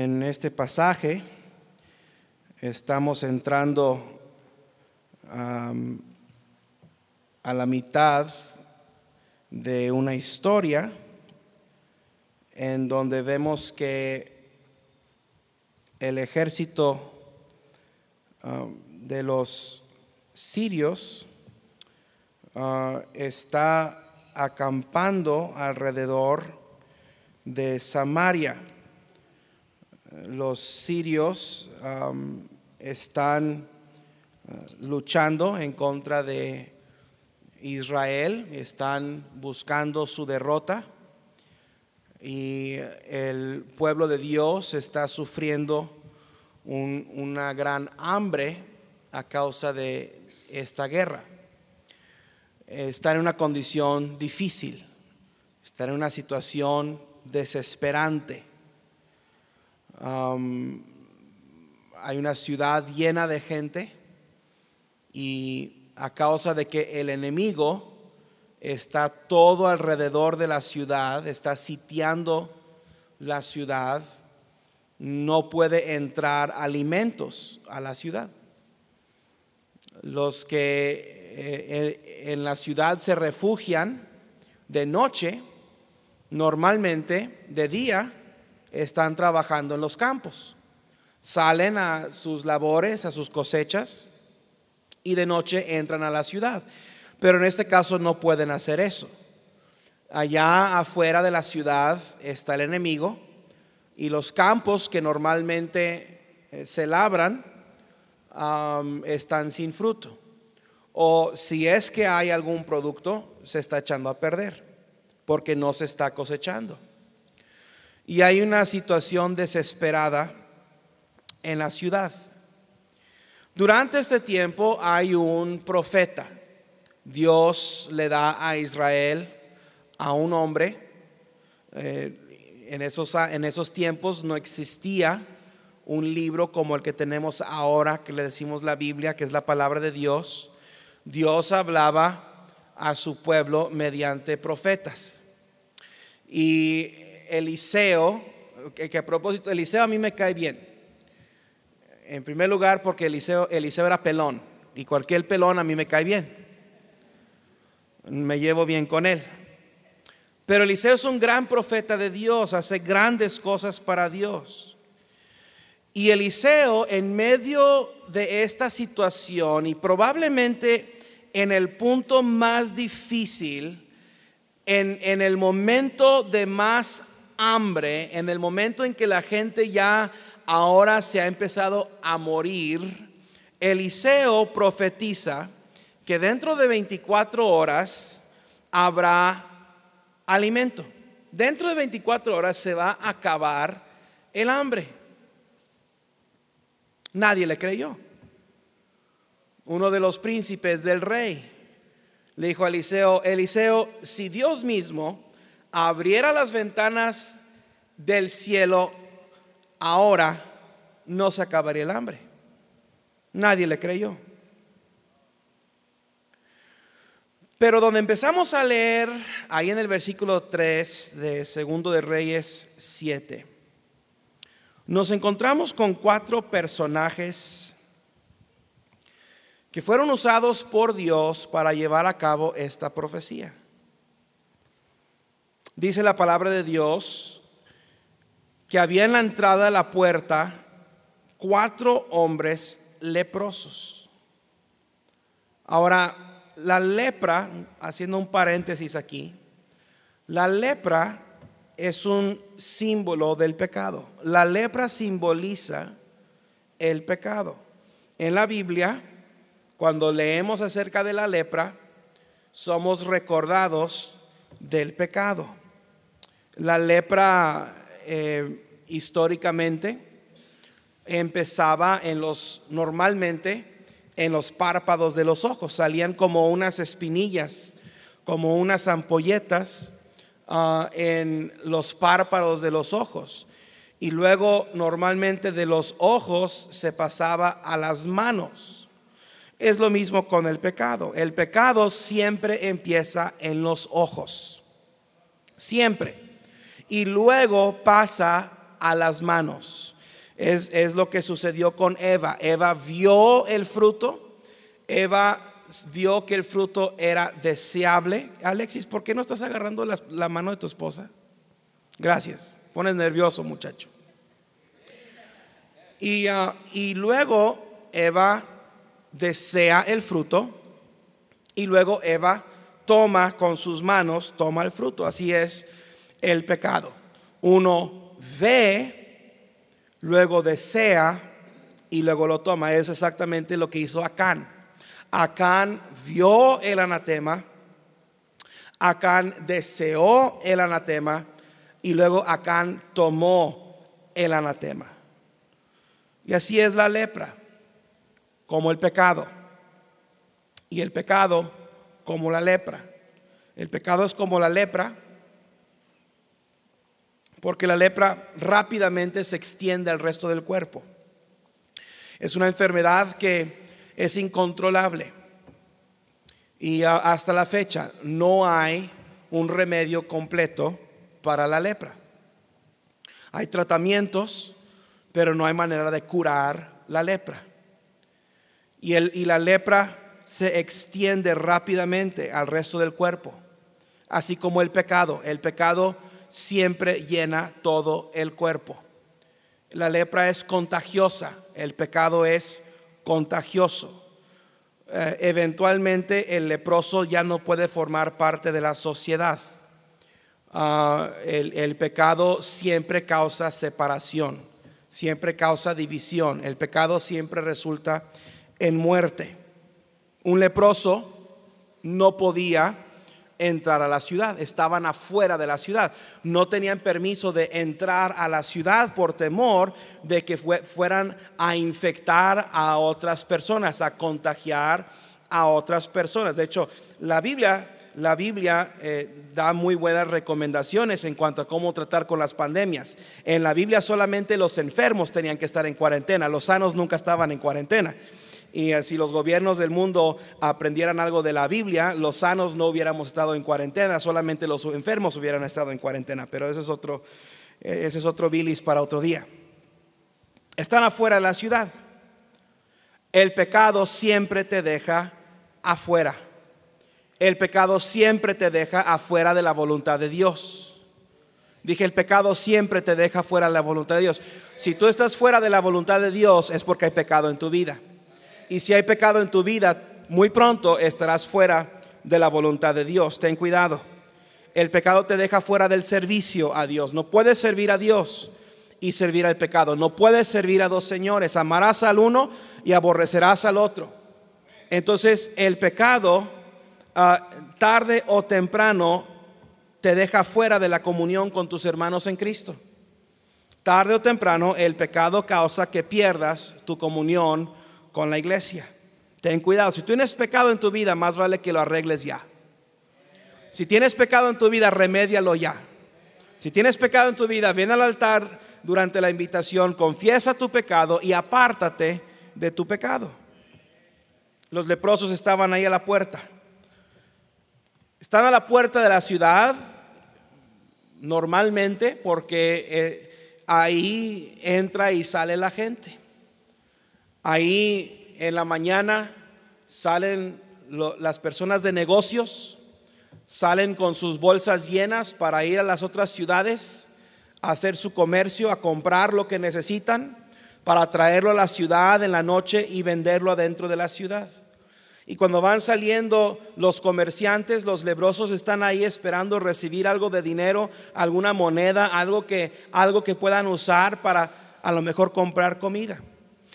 En este pasaje estamos entrando a la mitad de una historia en donde vemos que el ejército de los sirios uh, está acampando alrededor de Samaria. Los sirios um, están uh, luchando en contra de Israel, están buscando su derrota y el pueblo de Dios está sufriendo un- una gran hambre a causa de esta guerra. Está en una condición difícil, está en una situación desesperante. Hay una ciudad llena de gente y a causa de que el enemigo está todo alrededor de la ciudad, está sitiando la ciudad, no puede entrar alimentos a la ciudad. Los que eh, eh, en la ciudad se refugian de noche, normalmente de día están trabajando en los campos. Salen a sus labores, a sus cosechas, y de noche entran a la ciudad. Pero en este caso no pueden hacer eso. Allá afuera de la ciudad está el enemigo y los campos que normalmente eh, se labran están sin fruto. O si es que hay algún producto, se está echando a perder porque no se está cosechando. Y hay una situación desesperada en la ciudad. Durante este tiempo hay un profeta. Dios le da a Israel a un hombre. eh, en, esos, en esos tiempos no existía un libro como el que tenemos ahora, que le decimos la Biblia, que es la palabra de Dios. Dios hablaba a su pueblo mediante profetas. Y Eliseo, que, a propósito, Eliseo a mí me cae bien. En primer lugar, porque Eliseo, Eliseo era pelón y cualquier pelón a mí me cae bien. Me llevo bien con él. Pero Eliseo es un gran profeta de Dios, hace grandes cosas para Dios. Y Eliseo, en medio de esta situación y probablemente en el punto más difícil, en, en el momento de más hambre, en el momento en que la gente ya ahora se ha empezado a morir, Eliseo profetiza que dentro de 24 horas habrá alimento. Dentro de 24 horas se va a acabar el hambre. Nadie le creyó. Uno de los príncipes del rey le dijo a Eliseo, Eliseo, si Dios mismo abriera las ventanas del cielo ahora, no se acabaría el hambre. Nadie le creyó. Pero donde empezamos a leer, ahí en el versículo 3 de Segundo de Reyes 7, nos encontramos con cuatro personajes que fueron usados por Dios para llevar a cabo esta profecía. Dice la palabra de Dios que había en la entrada de la puerta cuatro hombres leprosos. Ahora, la lepra, haciendo un paréntesis aquí, la lepra es un símbolo del pecado. La lepra simboliza el pecado. En la Biblia, cuando leemos acerca de la lepra, somos recordados del pecado. La lepra eh, históricamente empezaba en los, normalmente, en los párpados de los ojos. Salían como unas espinillas, como unas ampolletas ah, en los párpados de los ojos. Y luego normalmente de los ojos se pasaba a las manos. Es lo mismo con el pecado. El pecado siempre empieza en los ojos. Siempre. Y luego pasa a las manos. Es, es lo que sucedió con Eva. Eva vio el fruto. Eva vio que el fruto era deseable. Alexis, ¿por qué no estás agarrando la, la mano de tu esposa? Gracias. Pones nervioso, muchacho. Y, ah, y luego Eva desea el fruto y luego Eva toma con sus manos, toma el fruto. Así es el pecado. Uno ve, luego desea y luego lo toma. Es exactamente lo que hizo Acán. Acán vio el anatema, Acán deseó el anatema y luego Acán tomó el anatema. Y así es la lepra, como el pecado. Y el pecado como la lepra. El pecado es como la lepra, porque la lepra rápidamente se extiende al resto del cuerpo. Es una enfermedad que es incontrolable. Y hasta la fecha no hay un remedio completo para la lepra. Hay tratamientos, pero no hay manera de curar la lepra. Y, el, y la lepra se extiende rápidamente al resto del cuerpo, así como el pecado. El pecado siempre llena todo el cuerpo. La lepra es contagiosa, el pecado es contagioso. Eh, eventualmente el leproso ya no puede formar parte de la sociedad. Ah, el, pecado siempre causa separación, siempre causa división. El pecado siempre resulta en muerte. Un leproso no podía entrar a la ciudad, estaban afuera de la ciudad, no tenían permiso de entrar a la ciudad por temor de que fueran a infectar a otras personas, a contagiar a otras personas. De hecho, la Biblia la Biblia eh, da muy buenas recomendaciones en cuanto a cómo tratar con las pandemias. En la Biblia solamente los enfermos tenían que estar en cuarentena, los sanos nunca estaban en cuarentena. Y si los gobiernos del mundo aprendieran algo de la Biblia, los sanos no hubiéramos estado en cuarentena, solamente los enfermos hubieran estado en cuarentena. Pero ese es otro, eh, ese es otro bilis para otro día. Están afuera de la ciudad. El pecado siempre te deja afuera. El pecado siempre te deja afuera de la voluntad de Dios. Dije, el pecado siempre te deja fuera de la voluntad de Dios. Si tú estás fuera de la voluntad de Dios es porque hay pecado en tu vida. Y si hay pecado en tu vida, muy pronto estarás fuera de la voluntad de Dios. Ten cuidado. El pecado te deja fuera del servicio a Dios. No puedes servir a Dios y servir al pecado. No puedes servir a dos señores. Amarás al uno y aborrecerás al otro. Entonces el pecado, ah, tarde o temprano, te deja fuera de la comunión con tus hermanos en Cristo. Tarde o temprano el pecado causa que pierdas tu comunión con la iglesia. Ten cuidado, si tienes pecado en tu vida, más vale que lo arregles ya. Si tienes pecado en tu vida, remédialo ya. Si tienes pecado en tu vida, ven al altar durante la invitación, confiesa tu pecado y apártate de tu pecado. Los leprosos estaban ahí a la puerta. Están a la puerta de la ciudad normalmente porque eh, ahí entra y sale la gente. Ahí en la mañana salen las personas de negocios, salen con sus bolsas llenas para ir a las otras ciudades a hacer su comercio, a comprar lo que necesitan, para traerlo a la ciudad en la noche y venderlo adentro de la ciudad. Y cuando van saliendo los comerciantes, los lebrosos están ahí esperando recibir algo de dinero, alguna moneda, algo que, algo que puedan usar para a lo mejor comprar comida.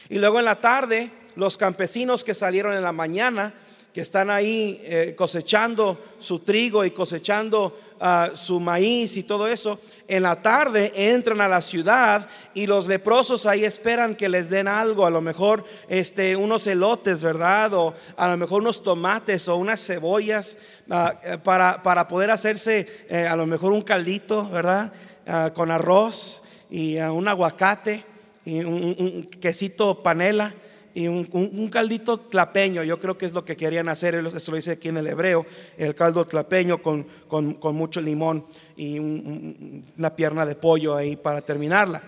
Y luego en la tarde, los campesinos que salieron en la mañana, que están ahí eh, cosechando su trigo y cosechando ah, su maíz y todo eso, en la tarde entran a la ciudad y los leprosos ahí esperan que les den algo, a lo mejor este, unos elotes, ¿verdad? O a lo mejor unos tomates o unas cebollas ah, eh, para, para, poder hacerse eh, a lo mejor un caldito, ¿verdad? Ah, con arroz y un aguacate y un, quesito panela y un, caldito tlapeño, yo creo que es lo que querían hacer, eso lo dice aquí en el hebreo, el caldo tlapeño con, mucho limón y una pierna de pollo ahí para terminarla.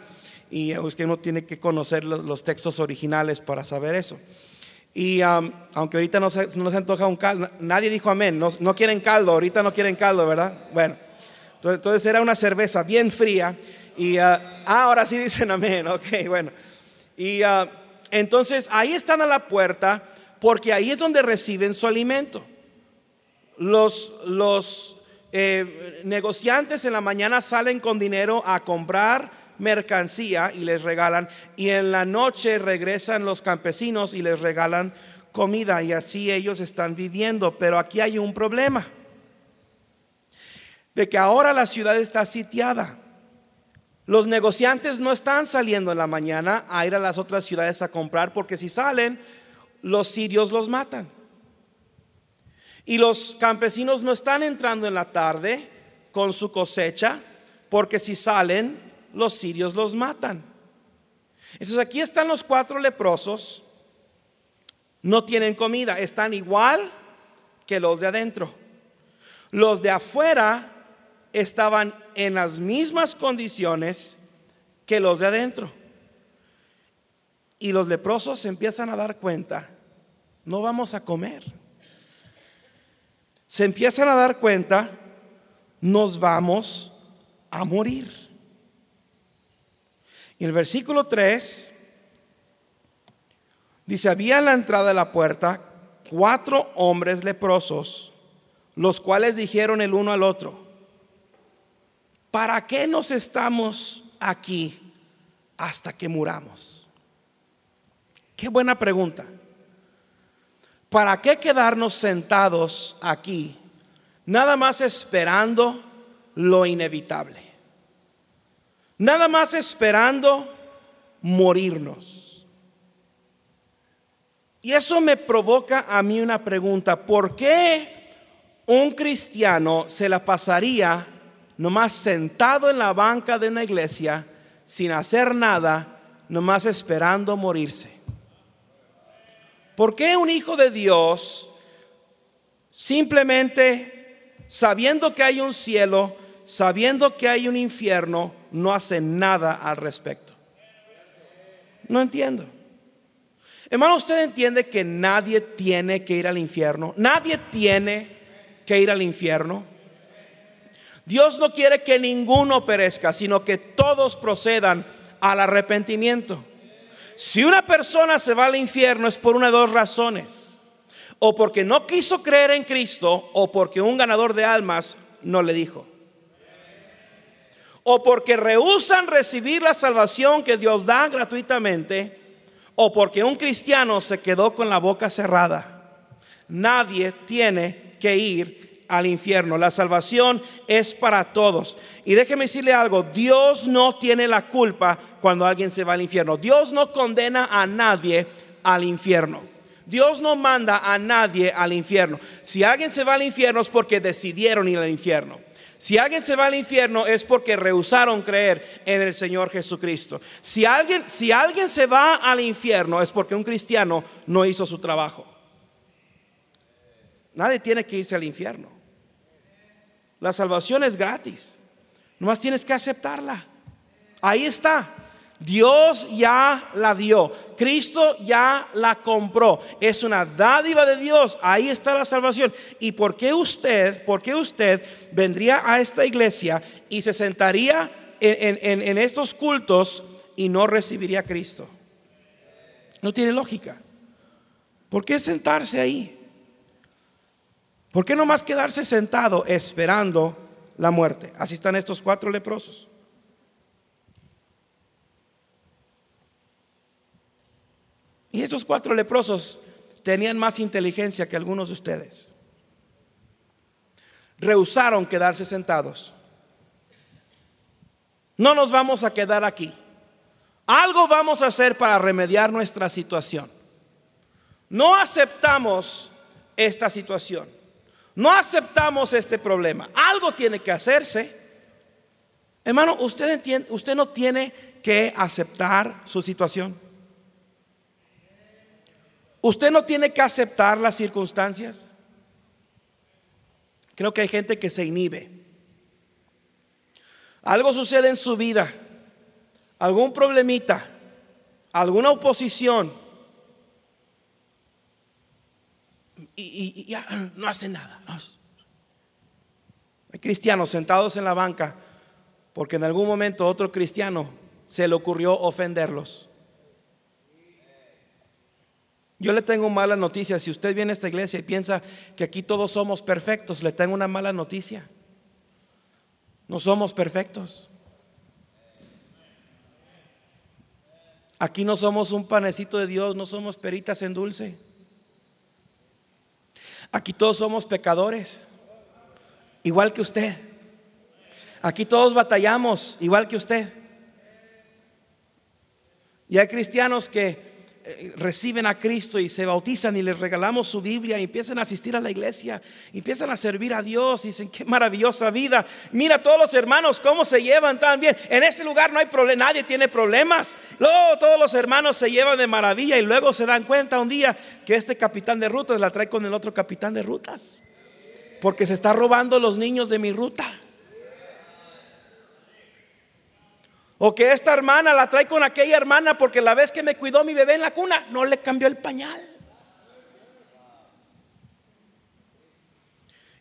Y es que uno tiene que conocer los, textos originales para saber eso. Y um, aunque ahorita no se, no se antoja un caldo, nadie dijo amén, no, no, quieren caldo, ahorita no quieren caldo, ¿verdad? Bueno, entonces, era una cerveza bien fría y uh, ah, ahora sí dicen amén, ok, bueno. Y uh, entonces ahí están a la puerta porque ahí es donde reciben su alimento. Los, los eh, negociantes en la mañana salen con dinero a comprar mercancía y les regalan y en la noche regresan los campesinos y les regalan comida y así ellos están viviendo. Pero aquí hay un problema de que ahora la ciudad está sitiada. Los negociantes no están saliendo en la mañana a ir a las otras ciudades a comprar porque si salen, los sirios los matan. Y los campesinos no están entrando en la tarde con su cosecha porque si salen, los sirios los matan. Entonces aquí están los cuatro leprosos, no tienen comida, están igual que los de adentro. Los de afuera estaban en las mismas condiciones que los de adentro. Y los leprosos se empiezan a dar cuenta, no vamos a comer. Se empiezan a dar cuenta, nos vamos a morir. Y el versículo 3 dice, había en la entrada de la puerta cuatro hombres leprosos, los cuales dijeron el uno al otro, ¿para qué nos estamos aquí hasta que muramos? Qué buena pregunta. ¿Para qué quedarnos sentados aquí nada más esperando lo inevitable? Nada más esperando morirnos. Y eso me provoca a mí una pregunta. ¿Por qué un cristiano se la pasaría nomás sentado en la banca de una iglesia, sin hacer nada, nomás esperando morirse. ¿Por qué un hijo de Dios, simplemente sabiendo que hay un cielo, sabiendo que hay un infierno, no hace nada al respecto? No entiendo. Hermano, usted entiende que nadie tiene que ir al infierno. Nadie tiene que ir al infierno. Dios no quiere que ninguno perezca, sino que todos procedan al arrepentimiento. Si una persona se va al infierno es por una de dos razones. O porque no quiso creer en Cristo o porque un ganador de almas no le dijo. O porque rehusan recibir la salvación que Dios da gratuitamente. O porque un cristiano se quedó con la boca cerrada. Nadie tiene que ir al infierno. La salvación es para todos. Y déjeme decirle algo, Dios no tiene la culpa cuando alguien se va al infierno. Dios no condena a nadie al infierno. Dios no manda a nadie al infierno. Si alguien se va al infierno es porque decidieron ir al infierno. Si alguien se va al infierno es porque rehusaron creer en el Señor Jesucristo. Si alguien, si alguien se va al infierno es porque un cristiano no hizo su trabajo. Nadie tiene que irse al infierno. La salvación es gratis. Nomás tienes que aceptarla. Ahí está. Dios ya la dio. Cristo ya la compró. Es una dádiva de Dios. Ahí está la salvación. ¿Y por qué usted, por qué usted vendría a esta iglesia y se sentaría en, en estos cultos y no recibiría a Cristo? No tiene lógica. ¿Por qué sentarse ahí? ¿Por qué no más quedarse sentado esperando la muerte? Así están estos cuatro leprosos. Y esos cuatro leprosos tenían más inteligencia que algunos de ustedes. Rehusaron quedarse sentados. No nos vamos a quedar aquí. Algo vamos a hacer para remediar nuestra situación. No aceptamos esta situación. No aceptamos este problema. Algo tiene que hacerse. Hermano, usted entiende, usted no tiene que aceptar su situación. Usted no tiene que aceptar las circunstancias. Creo que hay gente que se inhibe. Algo sucede en su vida, algún problemita, alguna oposición, y, ya no hace nada. Hay cristianos sentados en la banca porque en algún momento otro cristiano se le ocurrió ofenderlos. Yo le tengo mala noticia. Si usted viene a esta iglesia y piensa que aquí todos somos perfectos, le tengo una mala noticia. No somos perfectos. Aquí no somos un panecito de Dios, no somos peritas en dulce. Aquí todos somos pecadores, igual que usted. Aquí todos batallamos, igual que usted. Y hay cristianos que reciben a Cristo y se bautizan y les regalamos su Biblia y empiezan a asistir a la iglesia, empiezan a servir a Dios y dicen, qué maravillosa vida. Mira todos los hermanos cómo se llevan tan bien. En este lugar no hay problema, nadie tiene problemas. Luego todos los hermanos se llevan de maravilla y luego se dan cuenta un día que este capitán de rutas la trae con el otro capitán de rutas. Porque se está robando los niños de mi ruta. O que esta hermana la trae con aquella hermana porque la vez que me cuidó mi bebé en la cuna no le cambió el pañal.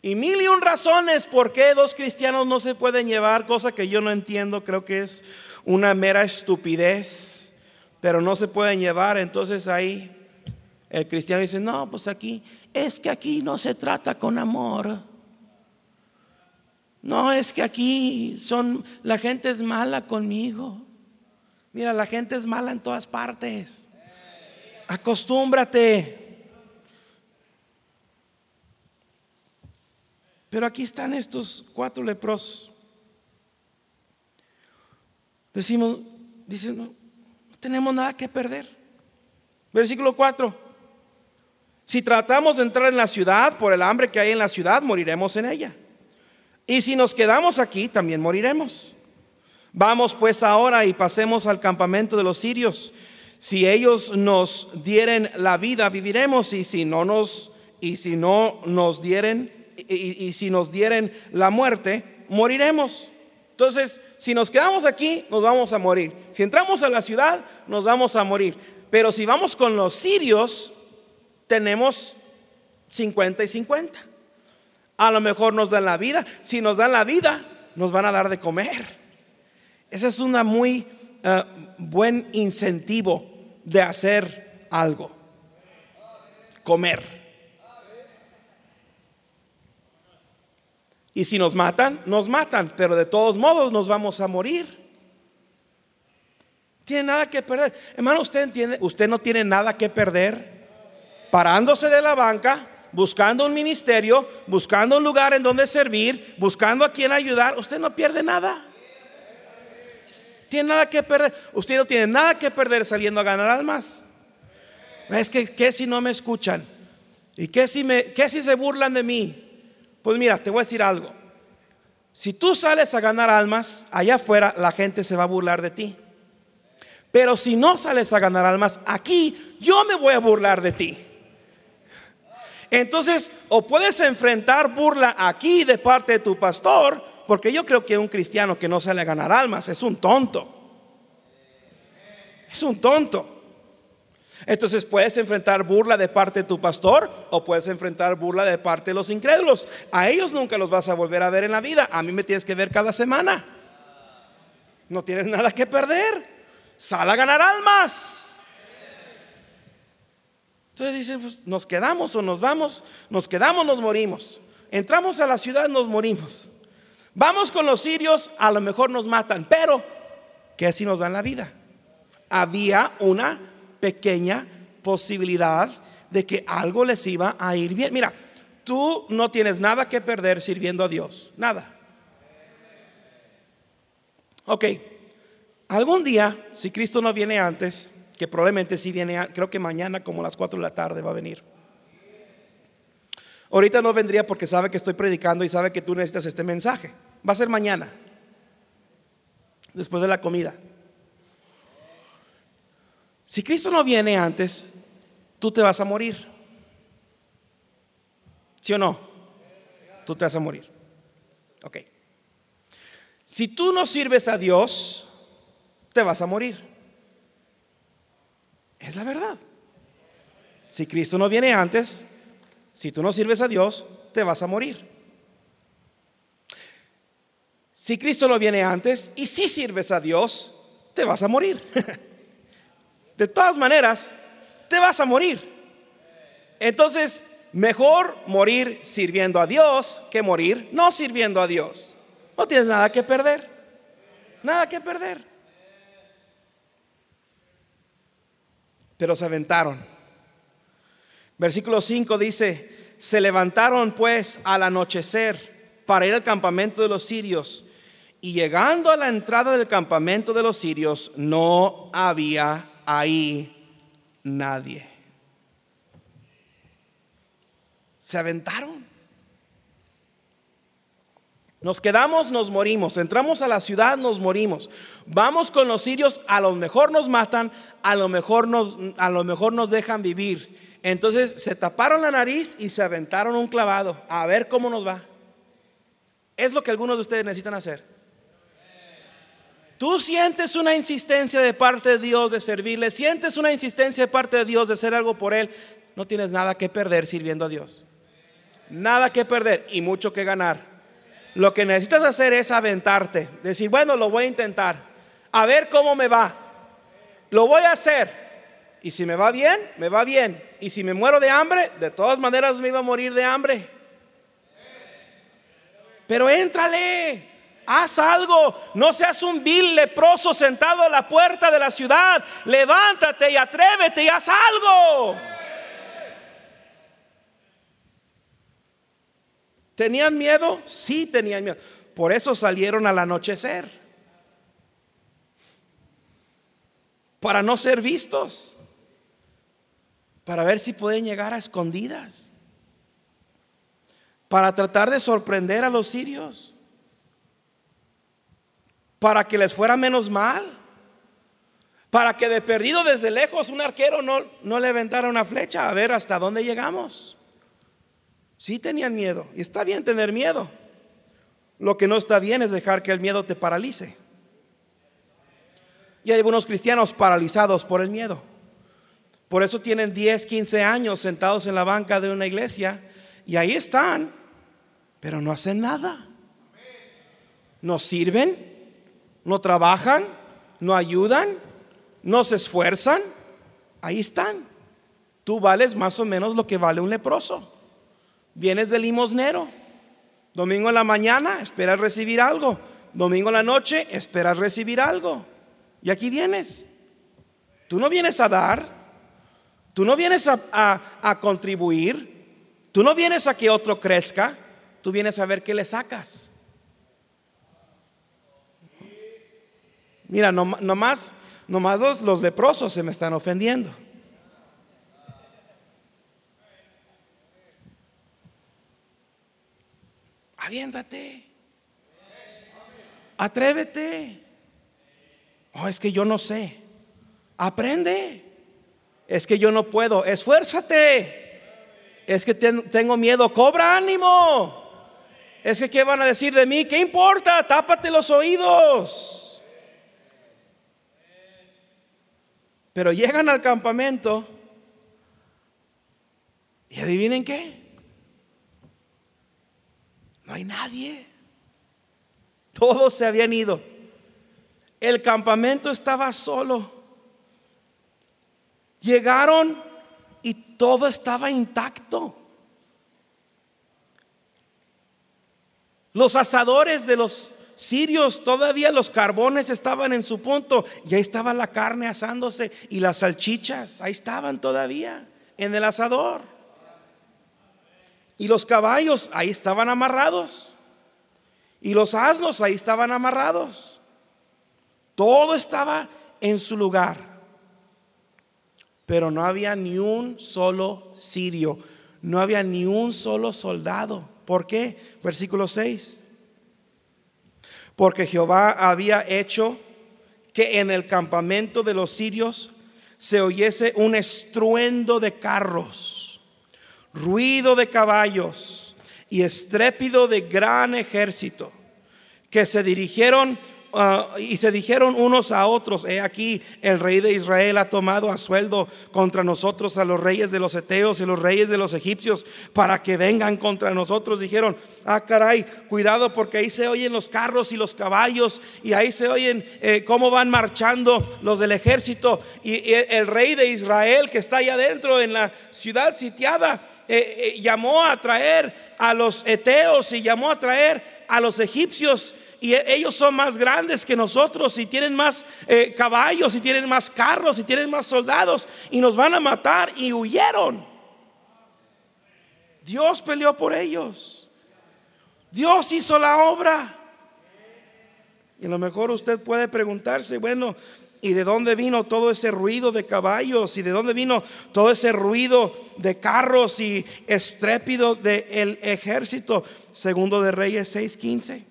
Y mil y un razones por qué dos cristianos no se pueden llevar, cosa que yo no entiendo, creo que es una mera estupidez, pero no se pueden llevar. Entonces ahí el cristiano dice, no, pues aquí, es que aquí no se trata con amor. No, es que aquí son, la gente es mala conmigo. Mira, la gente es mala en todas partes. Acostúmbrate. Pero aquí están estos cuatro leprosos. Decimos, dicen, no, no tenemos nada que perder. Versículo 4. Si tratamos de entrar en la ciudad por el hambre que hay en la ciudad, moriremos en ella. Y si nos quedamos aquí, también moriremos. Vamos pues ahora y pasemos al campamento de los sirios. Si ellos nos dieren la vida, viviremos, y si no nos, y si no nos dieren, y, si nos dieren la muerte, moriremos. Entonces, si nos quedamos aquí, nos vamos a morir. Si entramos a la ciudad, nos vamos a morir. Pero si vamos con los sirios, tenemos 50 y 50. A lo mejor nos dan la vida. Si nos dan la vida, nos van a dar de comer. Ese es un muy eh, buen incentivo de hacer algo. Comer. Y si nos matan, nos matan, pero de todos modos nos vamos a morir. Tiene nada que perder. Hermano, usted entiende, usted no tiene nada que perder parándose de la banca buscando un ministerio, buscando un lugar en donde servir, buscando a quien ayudar, usted no pierde nada. Tiene nada que perder. Usted no tiene nada que perder saliendo a ganar almas. Es que, ¿qué si no me escuchan? ¿Y qué si, me, qué si se burlan de mí? Pues mira, te voy a decir algo. Si tú sales a ganar almas, allá afuera la gente se va a burlar de ti. Pero si no sales a ganar almas, aquí yo me voy a burlar de ti. Entonces, o puedes enfrentar burla aquí de parte de tu pastor, porque yo creo que un cristiano que no sale a ganar almas es un tonto. Es un tonto. Entonces puedes enfrentar burla de parte de tu pastor o puedes enfrentar burla de parte de los incrédulos. A ellos nunca los vas a volver a ver en la vida. A mí me tienes que ver cada semana. No tienes nada que perder. Sal a ganar almas. Entonces dicen, pues, nos quedamos o nos vamos, nos quedamos, nos morimos. Entramos a la ciudad, nos morimos. Vamos con los sirios, a lo mejor nos matan, pero ¿qué si nos dan la vida? Había una pequeña posibilidad de que algo les iba a ir bien. Mira, tú no tienes nada que perder sirviendo a Dios, nada. Ok, algún día, si Cristo no viene antes, que probablemente sí viene, creo que mañana como a las 4 de la tarde va a venir. Ahorita no vendría porque sabe que estoy predicando y sabe que tú necesitas este mensaje. Va a ser mañana, después de la comida. Si Cristo no viene antes, tú te vas a morir. ¿Sí o no? Tú te vas a morir. Ok. Si tú no sirves a Dios, te vas a morir. Es la verdad. Si Cristo no viene antes, si tú no sirves a Dios, te vas a morir. Si Cristo no viene antes y si sirves a Dios, te vas a morir. De todas maneras, te vas a morir. Entonces, mejor morir sirviendo a Dios que morir no sirviendo a Dios. No tienes nada que perder. Nada que perder. Pero se aventaron. Versículo 5 dice, se levantaron pues al anochecer para ir al campamento de los sirios. Y llegando a la entrada del campamento de los sirios, no había ahí nadie. Se aventaron. Nos quedamos, nos morimos. Entramos a la ciudad, nos morimos. Vamos con los sirios, a lo mejor nos matan, a lo mejor nos, a lo mejor nos dejan vivir. Entonces se taparon la nariz y se aventaron un clavado a ver cómo nos va. Es lo que algunos de ustedes necesitan hacer. Tú sientes una insistencia de parte de Dios de servirle, sientes una insistencia de parte de Dios de hacer algo por Él, no tienes nada que perder sirviendo a Dios. Nada que perder y mucho que ganar. Lo que necesitas hacer es aventarte, decir, bueno, lo voy a intentar, a ver cómo me va. Lo voy a hacer. Y si me va bien, me va bien. Y si me muero de hambre, de todas maneras me iba a morir de hambre. Pero éntrale, haz algo. No seas un vil leproso sentado a la puerta de la ciudad. Levántate y atrévete y haz algo. ¿Tenían miedo? Sí, tenían miedo. Por eso salieron al anochecer. Para no ser vistos. Para ver si pueden llegar a escondidas. Para tratar de sorprender a los sirios. Para que les fuera menos mal. Para que de perdido desde lejos un arquero no, no le aventara una flecha a ver hasta dónde llegamos. Sí tenían miedo. Y está bien tener miedo. Lo que no está bien es dejar que el miedo te paralice. Y hay algunos cristianos paralizados por el miedo. Por eso tienen 10, 15 años sentados en la banca de una iglesia y ahí están, pero no hacen nada. No sirven, no trabajan, no ayudan, no se esfuerzan. Ahí están. Tú vales más o menos lo que vale un leproso. Vienes de limosnero. Domingo en la mañana esperas recibir algo. Domingo en la noche esperas recibir algo. Y aquí vienes. Tú no vienes a dar. Tú no vienes a, a contribuir. Tú no vienes a que otro crezca. Tú vienes a ver qué le sacas. Mira, no, nomás, nomás los, los leprosos se me están ofendiendo. Aviéntate. Atrévete. Oh, es que yo no sé. Aprende. Es que yo no puedo. Esfuérzate. Es que tengo miedo. Cobra ánimo. Es que ¿qué van a decir de mí? ¿Qué importa? Tápate los oídos. Pero llegan al campamento y adivinen qué. No hay nadie. Todos se habían ido. El campamento estaba solo. Llegaron y todo estaba intacto. Los asadores de los sirios, todavía los carbones estaban en su punto y ahí estaba la carne asándose y las salchichas, ahí estaban todavía en el asador. Y los caballos ahí estaban amarrados. Y los asnos ahí estaban amarrados. Todo estaba en su lugar. Pero no había ni un solo sirio. No había ni un solo soldado. ¿Por qué? Versículo 6. Porque Jehová había hecho que en el campamento de los sirios se oyese un estruendo de carros, ruido de caballos y estrépido de gran ejército, que se dirigieron Ah, y se dijeron unos a otros, he aquí, el rey de Israel ha tomado a sueldo contra nosotros a los reyes de los eteos y los reyes de los egipcios para que vengan contra nosotros. Dijeron, ah, caray, cuidado porque ahí se oyen los carros y los caballos y ahí se oyen eh, cómo van marchando los del ejército. Y, el rey de Israel que está allá adentro en la ciudad sitiada, eh, eh, llamó a traer a los eteos y llamó a traer a los egipcios y e, ellos son más grandes que nosotros y tienen más eh, caballos y tienen más carros y tienen más soldados y nos van a matar y huyeron. Dios peleó por ellos. Dios hizo la obra. Y a lo mejor usted puede preguntarse, bueno, ¿y de dónde vino todo ese ruido de caballos? ¿Y de dónde vino todo ese ruido de carros y estrépido del ejército? Segundo de Reyes 6:15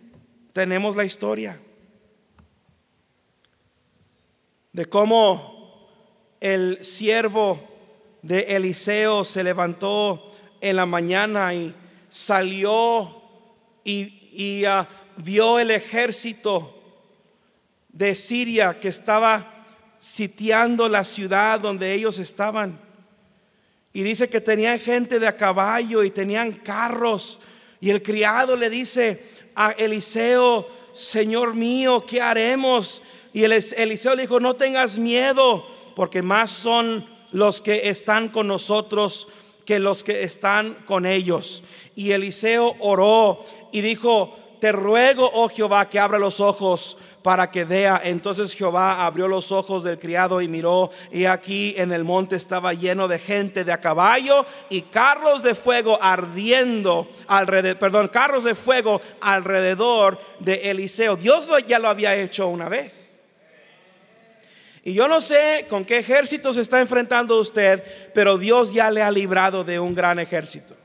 tenemos la historia de cómo el siervo de Eliseo se levantó en la mañana y salió y, ah, vio el ejército de Siria que estaba sitiando la ciudad donde ellos estaban. Y dice que tenían gente de a caballo y tenían carros. Y el criado le dice, a Eliseo, Señor mío, ¿qué haremos? Y Eliseo le dijo, no tengas miedo, porque más son los que están con nosotros que los que están con ellos. Y Eliseo oró y dijo, te ruego, oh Jehová, que abra los ojos para que vea. Entonces Jehová abrió los ojos del criado y miró, y aquí en el monte estaba lleno de gente de a caballo y carros de fuego ardiendo alrededor, perdón, carros de fuego alrededor de Eliseo. Dios ya lo había hecho una vez. Y yo no sé con qué ejército se está enfrentando usted, pero Dios ya le ha librado de un gran ejército.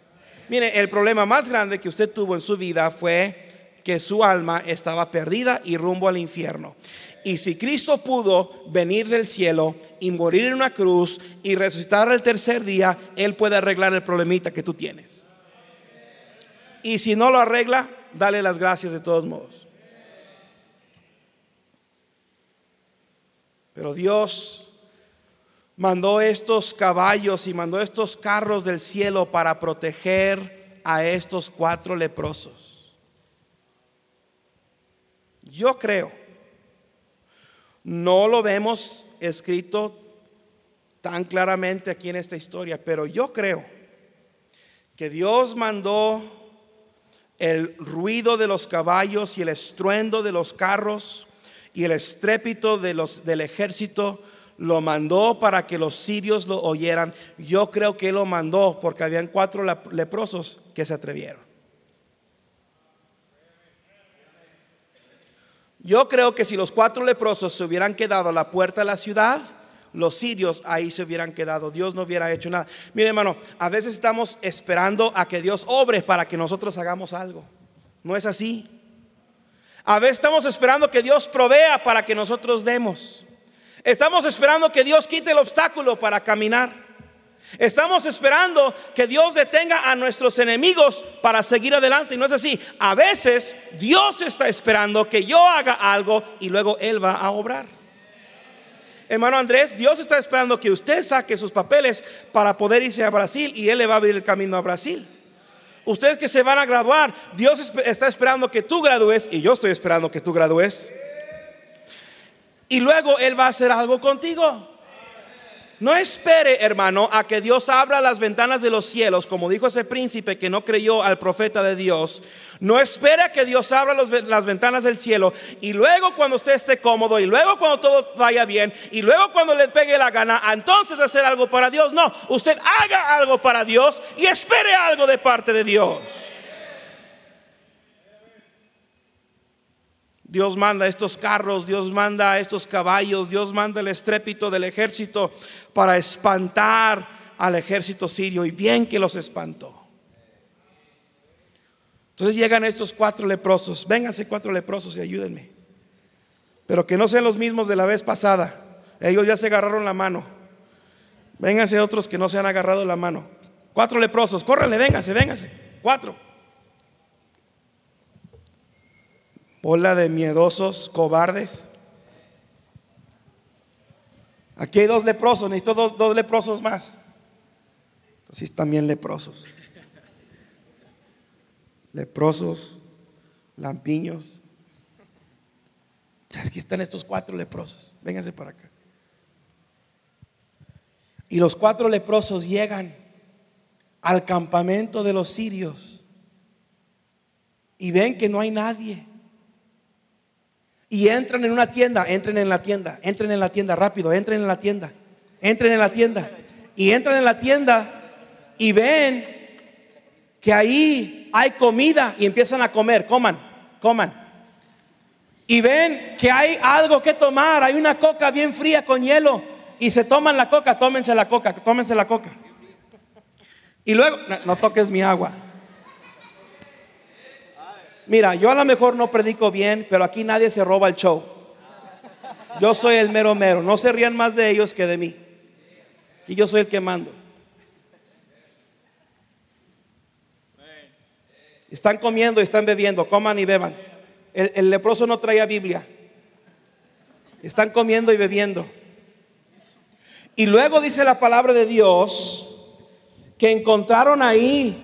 Mire, el problema más grande que usted tuvo en su vida fue que su alma estaba perdida y rumbo al infierno. Y si Cristo pudo venir del cielo y morir en una cruz y resucitar el tercer día, Él puede arreglar el problemita que tú tienes. Y si no lo arregla, dale las gracias de todos modos. Pero Dios mandó estos caballos y mandó estos carros del cielo para proteger a estos cuatro leprosos. Yo creo, no lo vemos escrito tan claramente aquí en esta historia, pero yo creo que Dios mandó el ruido de los caballos y el estruendo de los carros y el estrépito del ejército lo mandó para que los sirios lo oyeran. Yo creo que lo mandó porque habían cuatro leprosos que se atrevieron. Yo creo que si los cuatro leprosos se hubieran quedado a la puerta de la ciudad, los sirios ahí se hubieran quedado. Dios no hubiera hecho nada. Mire, hermano, a veces estamos esperando a que Dios obre para que nosotros hagamos algo. No es así. A veces estamos esperando que Dios provea para que nosotros demos. Estamos esperando que Dios quite el obstáculo para caminar. Estamos esperando que Dios detenga a nuestros enemigos para seguir adelante. Y no es así. A veces Dios está esperando que yo haga algo y luego Él va a obrar. Hermano Andrés, Dios está esperando que usted saque sus papeles para poder irse a Brasil y Él le va a abrir el camino a Brasil. Ustedes que se van a graduar, Dios está esperando que tú gradúes y yo estoy esperando que tú gradúes. Y luego Él va a hacer algo contigo. No espere, hermano, a que Dios abra las ventanas de los cielos, como dijo ese príncipe que no creyó al profeta de Dios. No espere a que Dios abra las ventanas del cielo y luego cuando usted esté cómodo y luego cuando todo vaya bien y luego cuando le pegue la gana, entonces hacer algo para Dios. No, usted haga algo para Dios y espere algo de parte de Dios. Dios manda estos carros, Dios manda estos caballos, Dios manda el estrépito del ejército para espantar al ejército sirio y bien que los espantó. Entonces llegan estos cuatro leprosos, vénganse cuatro leprosos y ayúdenme. Pero que no sean los mismos de la vez pasada. Ellos ya se agarraron la mano. Vénganse otros que no se han agarrado la mano. Cuatro leprosos, córrele, vénganse, vénganse. Cuatro. Bola de miedosos, cobardes. Aquí hay dos leprosos, necesito dos, dos leprosos más. Entonces también leprosos. Leprosos, lampiños. Aquí están estos cuatro leprosos. Vénganse para acá. Y los cuatro leprosos llegan al campamento de los sirios y ven que no hay nadie. Y entran en una tienda, entren en la tienda, entren en la tienda, rápido, entren en la tienda, entren en la tienda. Y entran en la tienda y ven que ahí hay comida y empiezan a comer, coman, coman. Y ven que hay algo que tomar, hay una coca bien fría con hielo y se toman la coca, tómense la coca, tómense la coca. Y luego, no, toques mi agua. Mira, yo a lo mejor no predico bien, pero aquí nadie se roba el show. Yo soy el mero mero. No se rían más de ellos que de mí. Y yo soy el que mando. Están comiendo y están bebiendo. Coman y beban. El, el leproso no traía Biblia. Están comiendo y bebiendo. Y luego dice la palabra de Dios que encontraron ahí,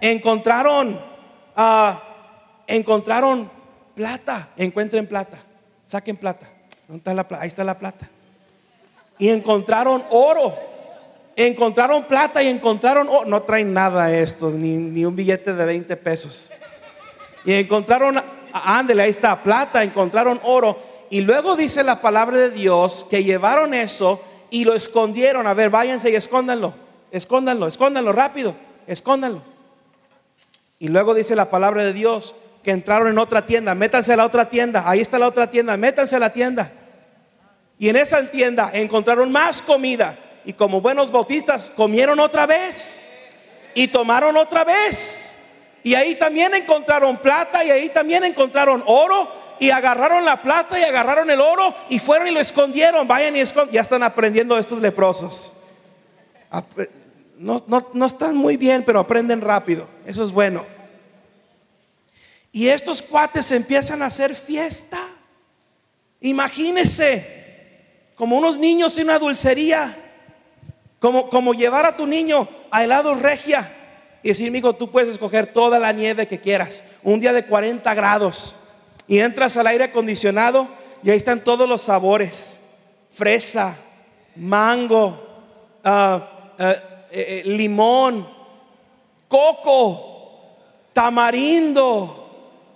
encontraron, uh, encontraron plata, encuentren plata, saquen plata. ¿Dónde está la plata? Ahí está la plata. Y encontraron oro. Encontraron plata y encontraron oro. No traen nada estos, ni, ni un billete de 20 pesos. Y encontraron, ándele, ahí está, plata, encontraron oro. Y luego dice la palabra de Dios que llevaron eso y lo escondieron. A ver, váyanse y escóndanlo, escóndanlo, escóndanlo rápido, escóndanlo. Y luego dice la palabra de Dios que entraron en otra tienda, métanse a la otra tienda, ahí está la otra tienda, métanse a la tienda. Y en esa tienda encontraron más comida y como buenos bautistas comieron otra vez y tomaron otra vez. Y ahí también encontraron plata y ahí también encontraron oro y agarraron la plata y agarraron el oro y fueron y lo escondieron. Vayan y escondieron. Ya están aprendiendo estos leprosos. No, no, están muy bien, pero aprenden rápido. Eso es bueno. Y estos cuates empiezan a hacer fiesta. Imagínese, como unos niños en una dulcería, como, como llevar a tu niño a helado regia y decir, hijo, tú puedes escoger toda la nieve que quieras. Un día de 40 grados y entras al aire acondicionado y ahí están todos los sabores. Fresa, mango, ah, ah, eh, eh, limón, coco, tamarindo,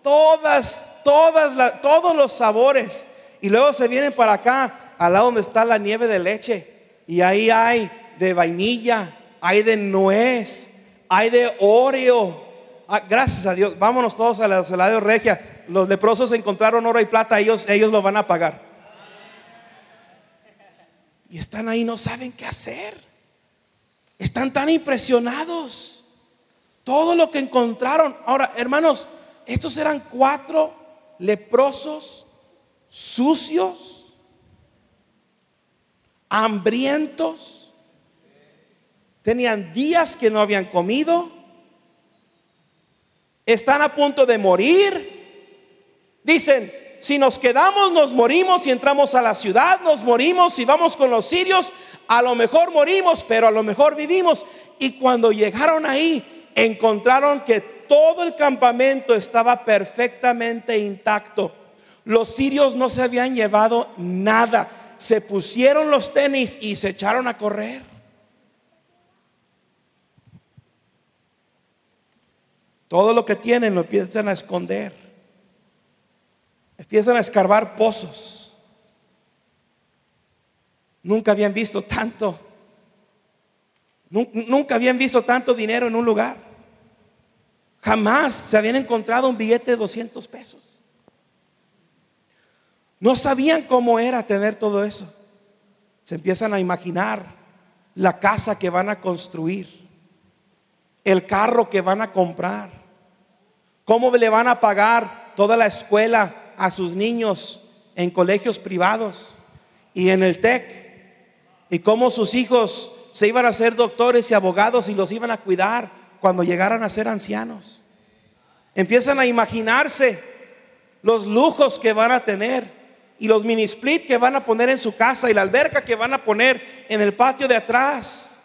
todas, todas, todos los sabores. Y luego se vienen para acá, al lado donde está la nieve de leche. Y ahí hay de vainilla, hay de nuez, hay de oreo. Ah, gracias a Dios. Vámonos todos a la salada de regia los leprosos encontraron oro y plata, ellos, ellos lo van a pagar. Y están ahí, no saben qué hacer. Están tan impresionados. Todo lo que encontraron. Ahora, hermanos, estos eran cuatro leprosos, sucios, hambrientos. Tenían días que no habían comido. Están a punto de morir. Dicen, si nos quedamos, nos morimos, si entramos a la ciudad, nos morimos, si vamos con los sirios, a lo mejor morimos, pero a lo mejor vivimos. Y cuando llegaron ahí, encontraron que todo el campamento estaba perfectamente intacto. Los sirios no se habían llevado nada. Se pusieron los tenis y se echaron a correr. Todo lo que tienen lo empiezan a esconder. Empiezan a escarbar pozos. Nunca habían visto tanto. Nunca habían visto tanto dinero en un lugar. Jamás se habían encontrado un billete de 200 pesos. No sabían cómo era tener todo eso. Se empiezan a imaginar la casa que van a construir, el carro que van a comprar, cómo le van a pagar toda la escuela a sus niños en colegios privados y en el TEC y cómo sus hijos se iban a ser doctores y abogados y los iban a cuidar cuando llegaran a ser ancianos. Empiezan a imaginarse los lujos que van a tener y los mini split que van a poner en su casa y la alberca que van a poner en el patio de atrás.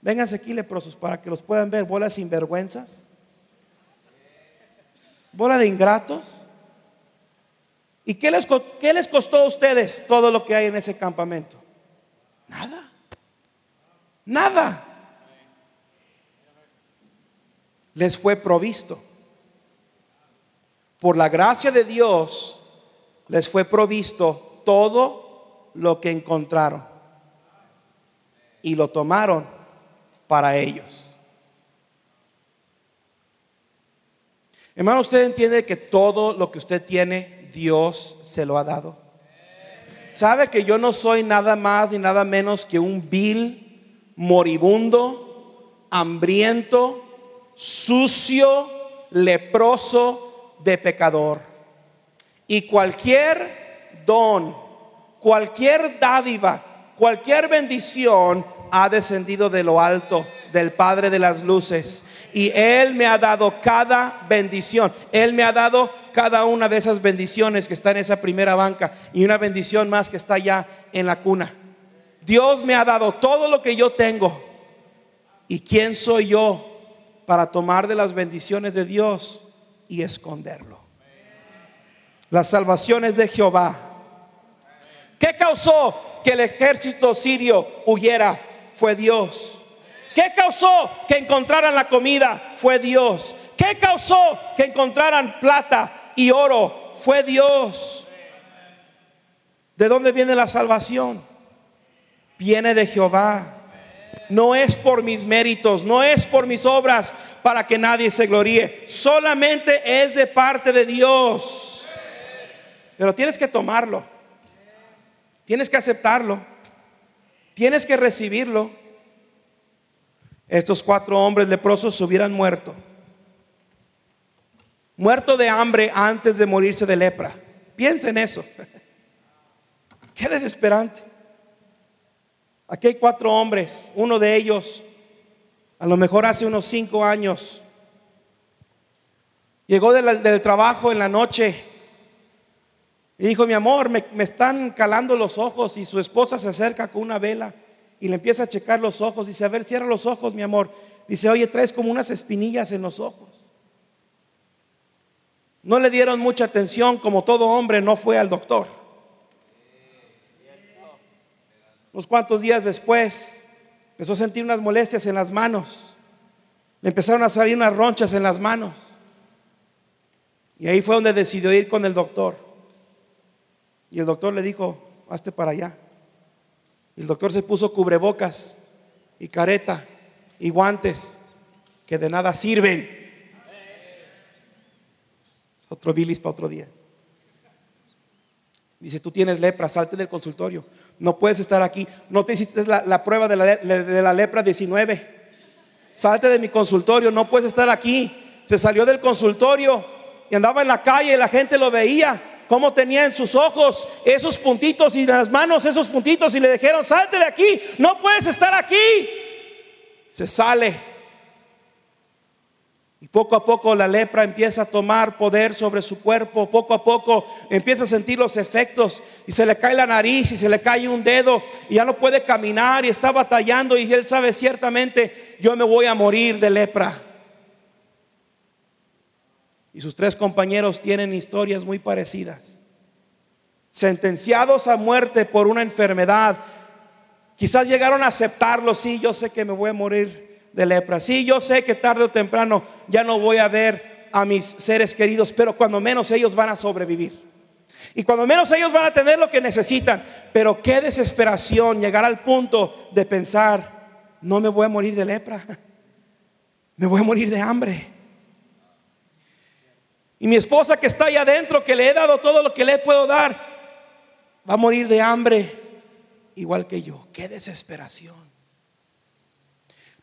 Vénganse aquí leprosos para que los puedan ver, bolas sinvergüenzas, bola de ingratos. ¿Y qué les, qué les costó a ustedes todo lo que hay en ese campamento? Nada. Nada. Les fue provisto. Por la gracia de Dios les fue provisto todo lo que encontraron. Y lo tomaron para ellos. Hermano, usted entiende que todo lo que usted tiene, Dios se lo ha dado. ¿Sabe que yo no soy nada más ni nada menos que un vil, moribundo, hambriento, sucio, leproso de pecador? Y cualquier don, cualquier dádiva, cualquier bendición ha descendido de lo alto del Padre de las Luces. Y Él me ha dado cada bendición. Él me ha dado cada una de esas bendiciones que está en esa primera banca y una bendición más que está ya en la cuna. Dios me ha dado todo lo que yo tengo. ¿Y quién soy yo para tomar de las bendiciones de Dios y esconderlo? La salvación es de Jehová. ¿Qué causó que el ejército sirio huyera? Fue Dios. ¿Qué causó que encontraran la comida? Fue Dios. ¿Qué causó que encontraran plata y oro fue Dios. ¿De dónde viene la salvación? Viene de Jehová. No es por mis méritos, no es por mis obras para que nadie se gloríe. Solamente es de parte de Dios. Pero tienes que tomarlo. Tienes que aceptarlo. Tienes que recibirlo. Estos cuatro hombres leprosos se hubieran muerto muerto de hambre antes de morirse de lepra. Piensen eso. Qué desesperante. Aquí hay cuatro hombres, uno de ellos, a lo mejor hace unos cinco años, llegó del, trabajo en la noche y dijo, mi amor, me, me están calando los ojos y su esposa se acerca con una vela y le empieza a checar los ojos. Dice, a ver, cierra los ojos, mi amor. Dice, oye, traes como unas espinillas en los ojos. No le dieron mucha atención, como todo hombre no fue al doctor. Unos cuantos días después empezó a sentir unas molestias en las manos. Le empezaron a salir unas ronchas en las manos. Y ahí fue donde decidió ir con el doctor. Y el doctor le dijo, hazte para allá. Y el doctor se puso cubrebocas y careta y guantes que de nada sirven. Otro bilis para otro día. Dice, tú tienes lepra, salte del consultorio. No puedes estar aquí. No te hiciste la, prueba de la, de la lepra 19. Salte de mi consultorio, no puedes estar aquí. Se salió del consultorio y andaba en la calle y la gente lo veía. Cómo tenía en sus ojos esos puntitos y en las manos esos puntitos y le dijeron, salte de aquí, no puedes estar aquí. Se sale y poco a poco la lepra empieza a tomar poder sobre su cuerpo, poco a poco empieza a sentir los efectos y se le cae la nariz y se le cae un dedo y ya no puede caminar y está batallando y él sabe ciertamente, yo me voy a morir de lepra. Y sus tres compañeros tienen historias muy parecidas. Sentenciados a muerte por una enfermedad, quizás llegaron a aceptarlo, sí, yo sé que me voy a morir de lepra. Sí, yo sé que tarde o temprano ya no voy a ver a mis seres queridos, pero cuando menos ellos van a sobrevivir. Y cuando menos ellos van a tener lo que necesitan. Pero qué desesperación llegar al punto de pensar, no me voy a morir de lepra, me voy a morir de hambre. Y mi esposa que está ahí adentro, que le he dado todo lo que le puedo dar, va a morir de hambre igual que yo. Qué desesperación.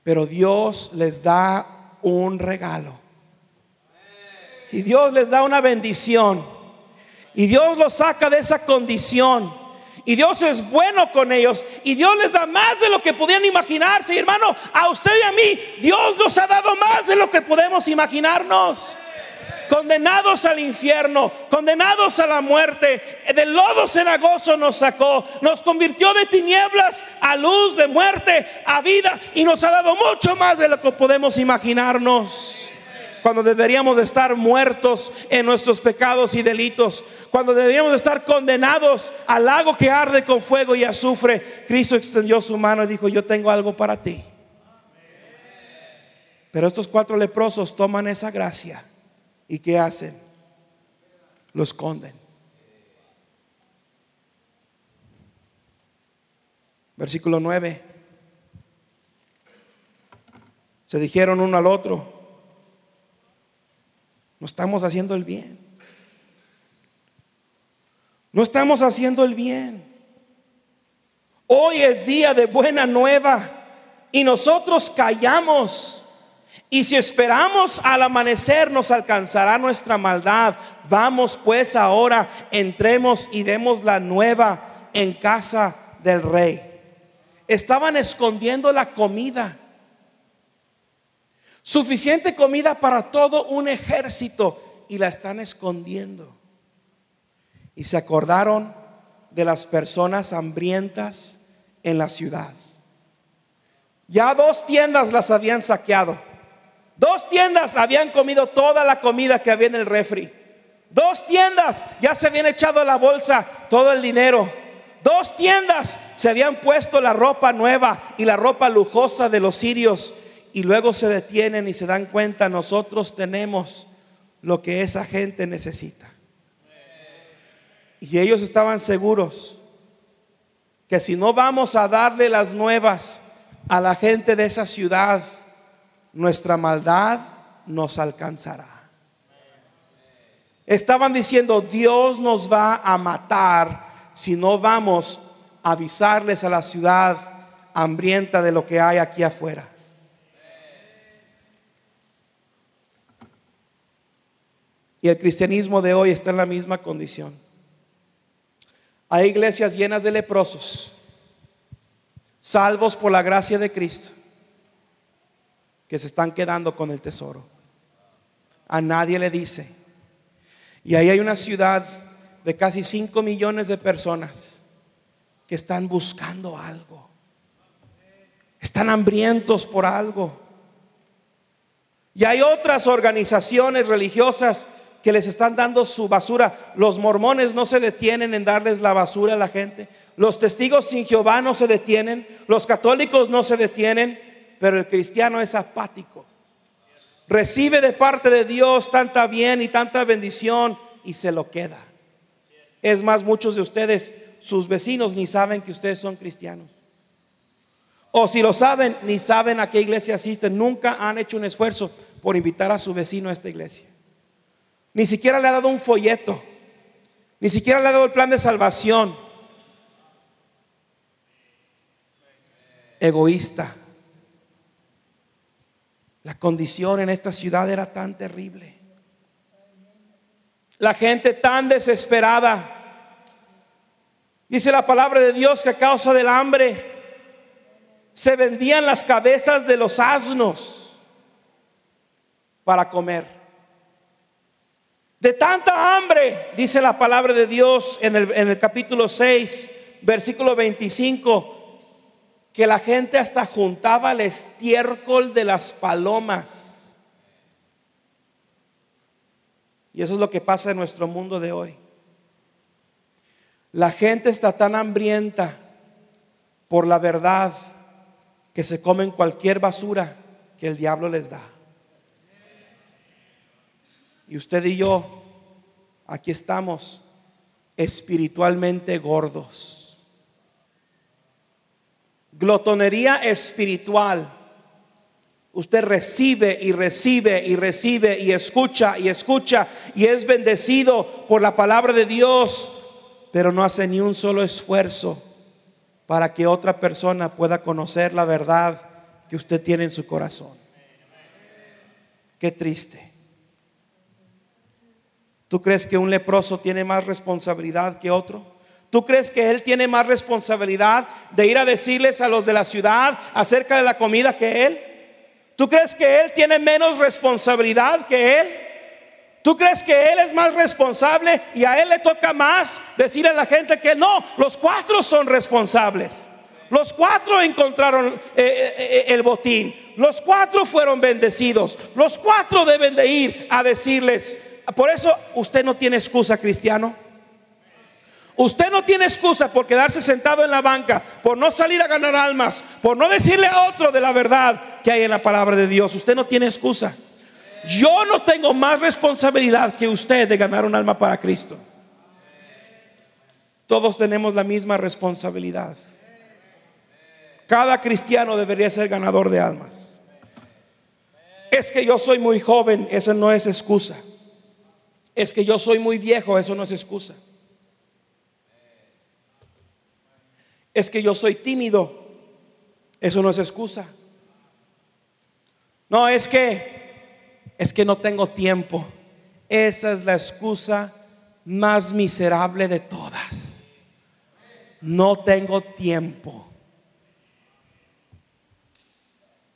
Pero Dios les da un regalo. Y Dios les da una bendición. Y Dios los saca de esa condición. Y Dios es bueno con ellos. Y Dios les da más de lo que podían imaginarse. Y hermano, a usted y a mí, Dios nos ha dado más de lo que podemos imaginarnos. Condenados al infierno, condenados a la muerte, del lodo cenagoso nos sacó, nos convirtió de tinieblas a luz, de muerte a vida y nos ha dado mucho más de lo que podemos imaginarnos cuando deberíamos estar muertos en nuestros pecados y delitos, cuando deberíamos estar condenados al lago que arde con fuego y azufre, Cristo extendió su mano y dijo, yo tengo algo para ti. Pero estos cuatro leprosos toman esa gracia y ¿qué hacen? Lo esconden. Versículo 9. Se dijeron uno al otro, no estamos haciendo el bien. No estamos haciendo el bien. Hoy es día de buena nueva y nosotros callamos. Y si esperamos al amanecer nos alcanzará nuestra maldad. Vamos pues ahora, entremos y demos la nueva en casa del rey. Estaban escondiendo la comida. Suficiente comida para todo un ejército y la están escondiendo. Y se acordaron de las personas hambrientas en la ciudad. Ya dos tiendas las habían saqueado. Dos tiendas habían comido toda la comida que había en el refri. Dos tiendas ya se habían echado a la bolsa todo el dinero. Dos tiendas se habían puesto la ropa nueva y la ropa lujosa de los sirios y luego se detienen y se dan cuenta, nosotros tenemos lo que esa gente necesita. Y ellos estaban seguros que si no vamos a darle las nuevas a la gente de esa ciudad, nuestra maldad nos alcanzará. Estaban diciendo, Dios nos va a matar si no vamos a avisarles a la ciudad hambrienta de lo que hay aquí afuera. Y el cristianismo de hoy está en la misma condición. Hay iglesias llenas de leprosos, salvos por la gracia de Cristo, que se están quedando con el tesoro. A nadie le dice. Y ahí hay una ciudad de casi 5 millones de personas que están buscando algo. Están hambrientos por algo. Y hay otras organizaciones religiosas que les están dando su basura. Los mormones no se detienen en darles la basura a la gente. Los testigos sin Jehová no se detienen. Los católicos no se detienen. Pero el cristiano es apático. Recibe de parte de Dios tanta bien y tanta bendición y se lo queda. Es más, muchos de ustedes, sus vecinos, ni saben que ustedes son cristianos. O si lo saben, ni saben a qué iglesia asisten. Nunca han hecho un esfuerzo por invitar a su vecino a esta iglesia. Ni siquiera le ha dado un folleto. Ni siquiera le ha dado el plan de salvación. Egoísta. La condición en esta ciudad era tan terrible. La gente tan desesperada. Dice la palabra de Dios que a causa del hambre se vendían las cabezas de los asnos para comer. De tanta hambre, dice la palabra de Dios en el, en el capítulo 6, versículo 25, que la gente hasta juntaba el estiércol de las palomas. Y eso es lo que pasa en nuestro mundo de hoy. La gente está tan hambrienta por la verdad que se comen cualquier basura que el diablo les da. Y usted y yo, aquí estamos espiritualmente gordos. Glotonería espiritual. Usted recibe y recibe y recibe y escucha y escucha y es bendecido por la palabra de Dios, pero no hace ni un solo esfuerzo para que otra persona pueda conocer la verdad que usted tiene en su corazón. Qué triste. ¿Tú crees que un leproso tiene más responsabilidad que otro? ¿Tú crees que Él tiene más responsabilidad de ir a decirles a los de la ciudad acerca de la comida que Él? ¿Tú crees que Él tiene menos responsabilidad que Él? ¿Tú crees que Él es más responsable y a Él le toca más decir a la gente que no? Los cuatro son responsables. Los cuatro encontraron eh, eh, eh, el botín. Los cuatro fueron bendecidos. Los cuatro deben de ir a decirles. Por eso usted no tiene excusa, cristiano. Usted no tiene excusa por quedarse sentado en la banca, por no salir a ganar almas, por no decirle a otro de la verdad que hay en la palabra de Dios. Usted no tiene excusa. Yo no tengo más responsabilidad que usted de ganar un alma para Cristo. Todos tenemos la misma responsabilidad. Cada cristiano debería ser ganador de almas. Es que yo soy muy joven, eso no es excusa. Es que yo soy muy viejo, eso no es excusa. Es que yo soy tímido. Eso no es excusa. No, es que es que no tengo tiempo. Esa es la excusa más miserable de todas. No tengo tiempo.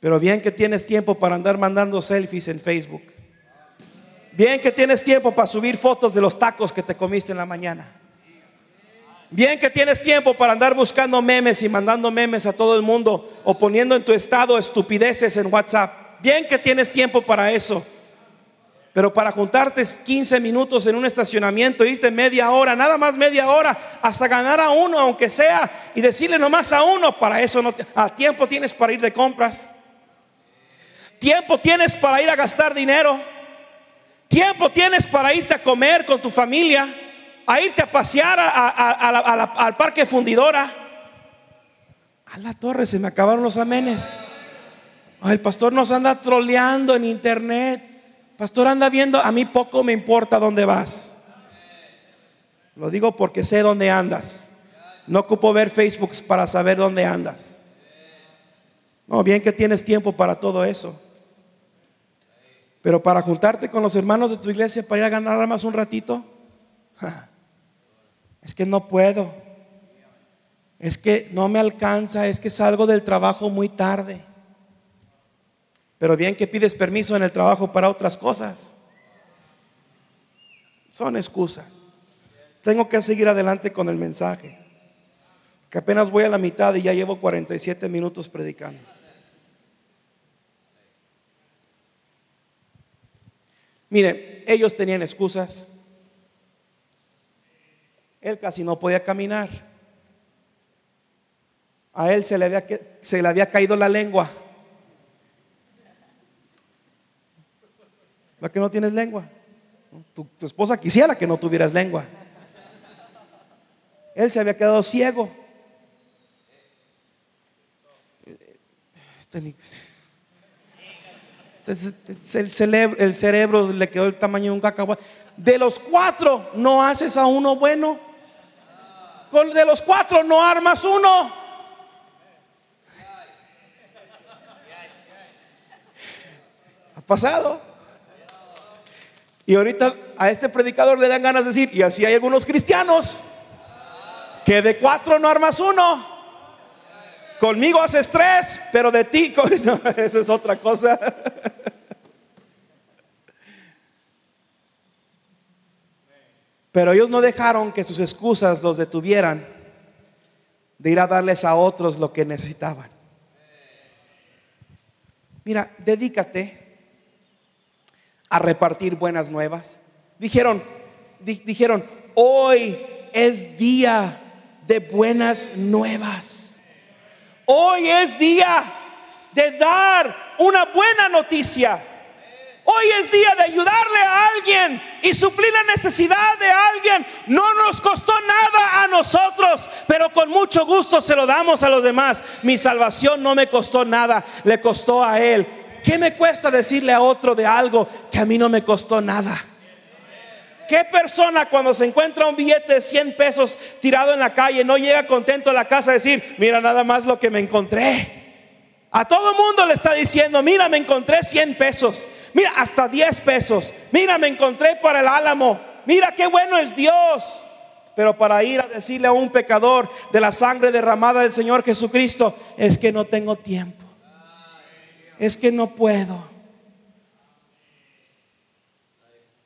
Pero bien que tienes tiempo para andar mandando selfies en Facebook. Bien que tienes tiempo para subir fotos de los tacos que te comiste en la mañana. Bien que tienes tiempo para andar buscando memes y mandando memes a todo el mundo o poniendo en tu estado estupideces en WhatsApp. Bien que tienes tiempo para eso. Pero para juntarte 15 minutos en un estacionamiento, irte media hora, nada más media hora, hasta ganar a uno, aunque sea, y decirle nomás a uno, para eso no a tiempo tienes para ir de compras. Tiempo tienes para ir a gastar dinero. Tiempo tienes para irte a comer con tu familia a irte a pasear al parque fundidora. A la torre se me acabaron los amenes. el pastor nos anda troleando en internet. Pastor anda viendo, a mí poco me importa dónde vas. Lo digo porque sé dónde andas. No ocupo ver Facebook para saber dónde andas. No, bien que tienes tiempo para todo eso. Pero para juntarte con los hermanos de tu iglesia para ir a ganar más un ratito, es que no puedo. Es que no me alcanza, es que salgo del trabajo muy tarde. Pero bien que pides permiso en el trabajo para otras cosas. Son excusas. Tengo que seguir adelante con el mensaje. Que apenas voy a la mitad y ya llevo 47 minutos predicando. Mire, ellos tenían excusas. Él casi no podía caminar. A él se le había, se le había caído la lengua. ¿La que no tienes lengua? Tu, esposa quisiera que no tuvieras lengua. Él se había quedado ciego. Entonces, el, cerebro, el cerebro le quedó el tamaño de un cacahuate. De los cuatro, no haces a uno bueno de los cuatro no armas uno. Ha pasado. Y ahorita a este predicador le dan ganas de decir, y así hay algunos cristianos, que de cuatro no armas uno. Conmigo haces tres, pero de ti, no, esa es otra cosa. Pero ellos no dejaron que sus excusas los detuvieran de ir a darles a otros lo que necesitaban. Mira, dedícate a repartir buenas nuevas. Dijeron, dijeron, hoy es día de buenas nuevas. Hoy es día de dar una buena noticia. Hoy es día de ayudarle a alguien y suplir la necesidad de alguien. No nos costó nada a nosotros, pero con mucho gusto se lo damos a los demás. Mi salvación no me costó nada, le costó a Él. ¿Qué me cuesta decirle a otro de algo que a mí no me costó nada? ¿Qué persona cuando se encuentra un billete de 100 pesos tirado en la calle no llega contento a la casa a decir, mira nada más lo que me encontré? A todo mundo le está diciendo, mira, me encontré 100 pesos, mira, hasta 10 pesos, mira, me encontré para el álamo, mira qué bueno es Dios. Pero para ir a decirle a un pecador de la sangre derramada del Señor Jesucristo, es que no tengo tiempo. Es que no puedo.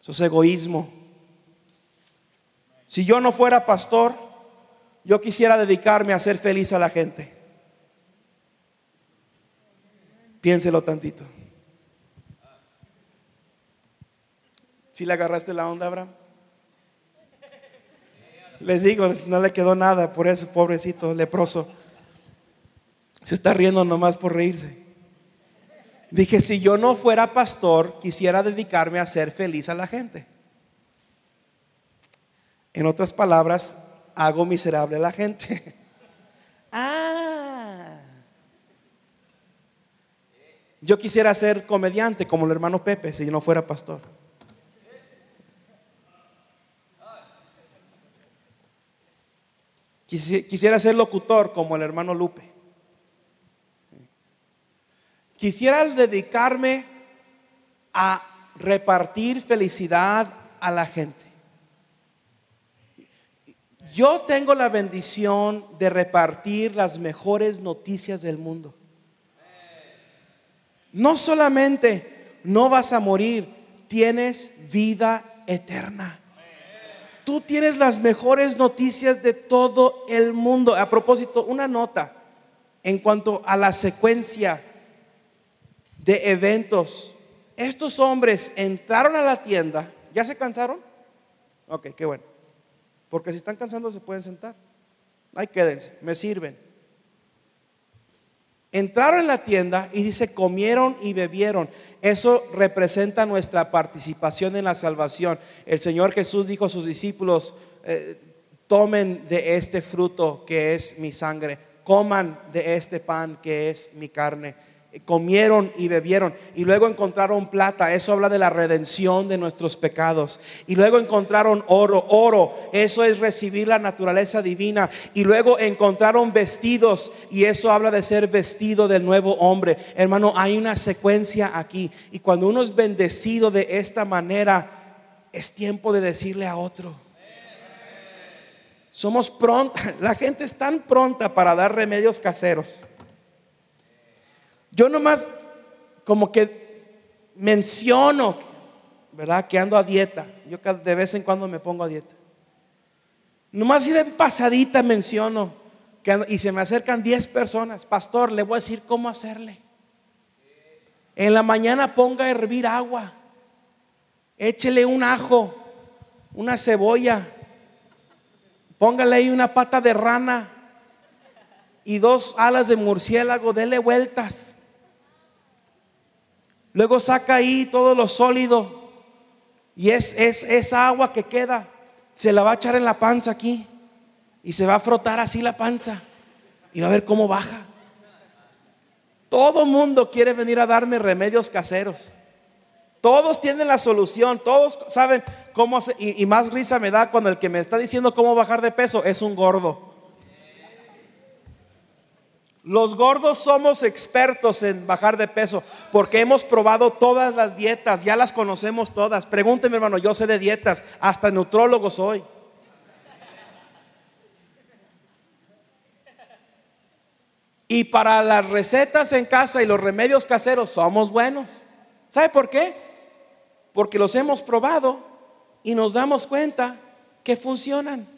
Eso es egoísmo. Si yo no fuera pastor, yo quisiera dedicarme a hacer feliz a la gente. Piénselo tantito. Si le agarraste la onda, Abraham? Les digo, no le quedó nada por eso, pobrecito, leproso. Se está riendo nomás por reírse. Dije, si yo no fuera pastor, quisiera dedicarme a hacer feliz a la gente. En otras palabras, hago miserable a la gente. ah. Yo quisiera ser comediante como el hermano Pepe si no fuera pastor. Quisiera ser locutor como el hermano Lupe. Quisiera dedicarme a repartir felicidad a la gente. Yo tengo la bendición de repartir las mejores noticias del mundo. No solamente no vas a morir, tienes vida eterna. Tú tienes las mejores noticias de todo el mundo. A propósito, una nota en cuanto a la secuencia de eventos. Estos hombres entraron a la tienda. ¿Ya se cansaron? Ok, qué bueno. Porque si están cansando se pueden sentar. Ahí quédense, me sirven. Entraron en la tienda y dice, comieron y bebieron. Eso representa nuestra participación en la salvación. El Señor Jesús dijo a sus discípulos, eh, tomen de este fruto que es mi sangre, coman de este pan que es mi carne comieron y bebieron y luego encontraron plata, eso habla de la redención de nuestros pecados. Y luego encontraron oro, oro, eso es recibir la naturaleza divina. Y luego encontraron vestidos y eso habla de ser vestido del nuevo hombre. Hermano, hay una secuencia aquí y cuando uno es bendecido de esta manera, es tiempo de decirle a otro. Somos pronta, la gente es tan pronta para dar remedios caseros. Yo nomás como que menciono, ¿verdad? Que ando a dieta. Yo de vez en cuando me pongo a dieta. Nomás ir en pasadita menciono. Que y se me acercan 10 personas. Pastor, le voy a decir cómo hacerle. En la mañana ponga a hervir agua. Échele un ajo, una cebolla. Póngale ahí una pata de rana y dos alas de murciélago. Dele vueltas. Luego saca ahí todo lo sólido y es, es esa agua que queda, se la va a echar en la panza aquí y se va a frotar así la panza y va a ver cómo baja. Todo mundo quiere venir a darme remedios caseros. Todos tienen la solución, todos saben cómo hacer. y más risa me da cuando el que me está diciendo cómo bajar de peso es un gordo. Los gordos somos expertos en bajar de peso porque hemos probado todas las dietas, ya las conocemos todas. Pregúnteme, hermano, yo sé de dietas, hasta neutrólogo soy. Y para las recetas en casa y los remedios caseros somos buenos. ¿Sabe por qué? Porque los hemos probado y nos damos cuenta que funcionan.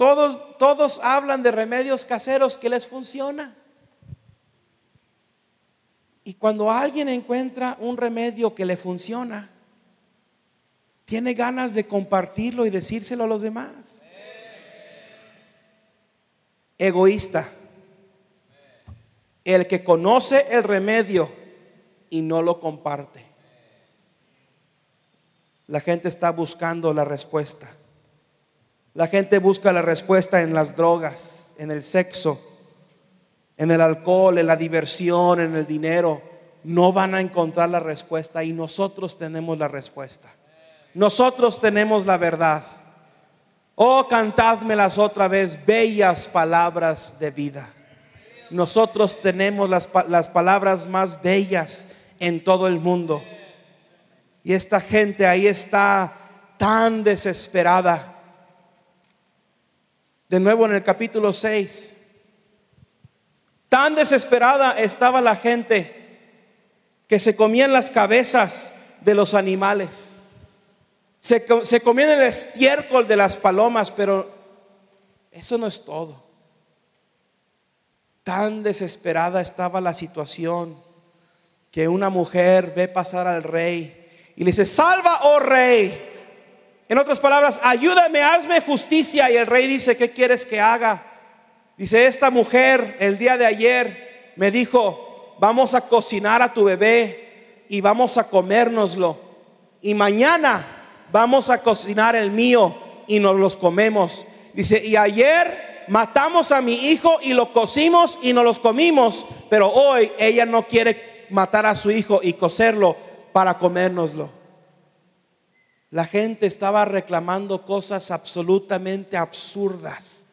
Todos, todos hablan de remedios caseros que les funciona. Y cuando alguien encuentra un remedio que le funciona, tiene ganas de compartirlo y decírselo a los demás. Egoísta. El que conoce el remedio y no lo comparte. La gente está buscando la respuesta. La gente busca la respuesta en las drogas, en el sexo, en el alcohol, en la diversión, en el dinero. No van a encontrar la respuesta y nosotros tenemos la respuesta. Nosotros tenemos la verdad. Oh, cantádmelas otra vez, bellas palabras de vida. Nosotros tenemos las, las palabras más bellas en todo el mundo. Y esta gente ahí está tan desesperada. De nuevo en el capítulo 6. Tan desesperada estaba la gente que se comían las cabezas de los animales. Se, se comían el estiércol de las palomas, pero eso no es todo. Tan desesperada estaba la situación que una mujer ve pasar al rey y le dice, salva, oh rey. En otras palabras, ayúdame, hazme justicia. Y el rey dice, ¿qué quieres que haga? Dice, esta mujer el día de ayer me dijo, vamos a cocinar a tu bebé y vamos a comérnoslo. Y mañana vamos a cocinar el mío y nos los comemos. Dice, y ayer matamos a mi hijo y lo cocimos y nos los comimos, pero hoy ella no quiere matar a su hijo y cocerlo para comérnoslo. La gente estaba reclamando cosas absolutamente absurdas.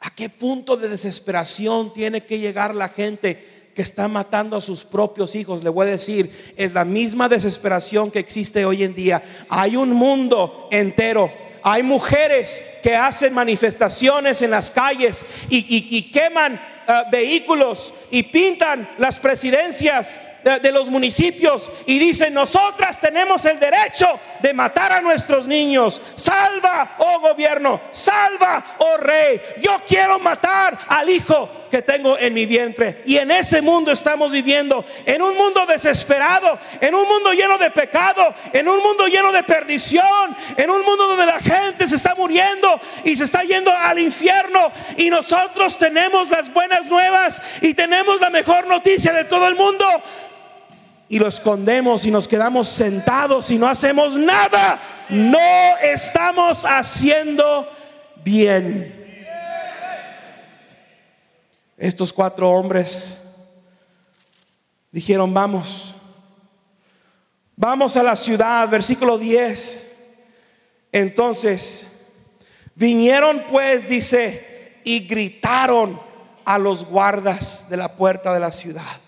¿A qué punto de desesperación tiene que llegar la gente que está matando a sus propios hijos? Le voy a decir, es la misma desesperación que existe hoy en día. Hay un mundo entero hay mujeres que hacen manifestaciones en las calles y, queman ah, vehículos y pintan las presidencias de, los municipios y dicen, nosotras tenemos el derecho de matar a nuestros niños. Salva, oh gobierno, salva, oh rey. Yo quiero matar al hijo que tengo en mi vientre. Y en ese mundo estamos viviendo, en un mundo desesperado, en un mundo lleno de pecado, en un mundo lleno de perdición, en un mundo donde la gente se está muriendo y se está yendo al infierno. Y nosotros tenemos las buenas nuevas y tenemos la mejor noticia de todo el mundo y lo escondemos y nos quedamos sentados y no hacemos nada, no estamos haciendo bien. Estos cuatro hombres dijeron, vamos, vamos a la ciudad, versículo 10. Entonces, vinieron pues, dice, y gritaron a los guardas de la puerta de la ciudad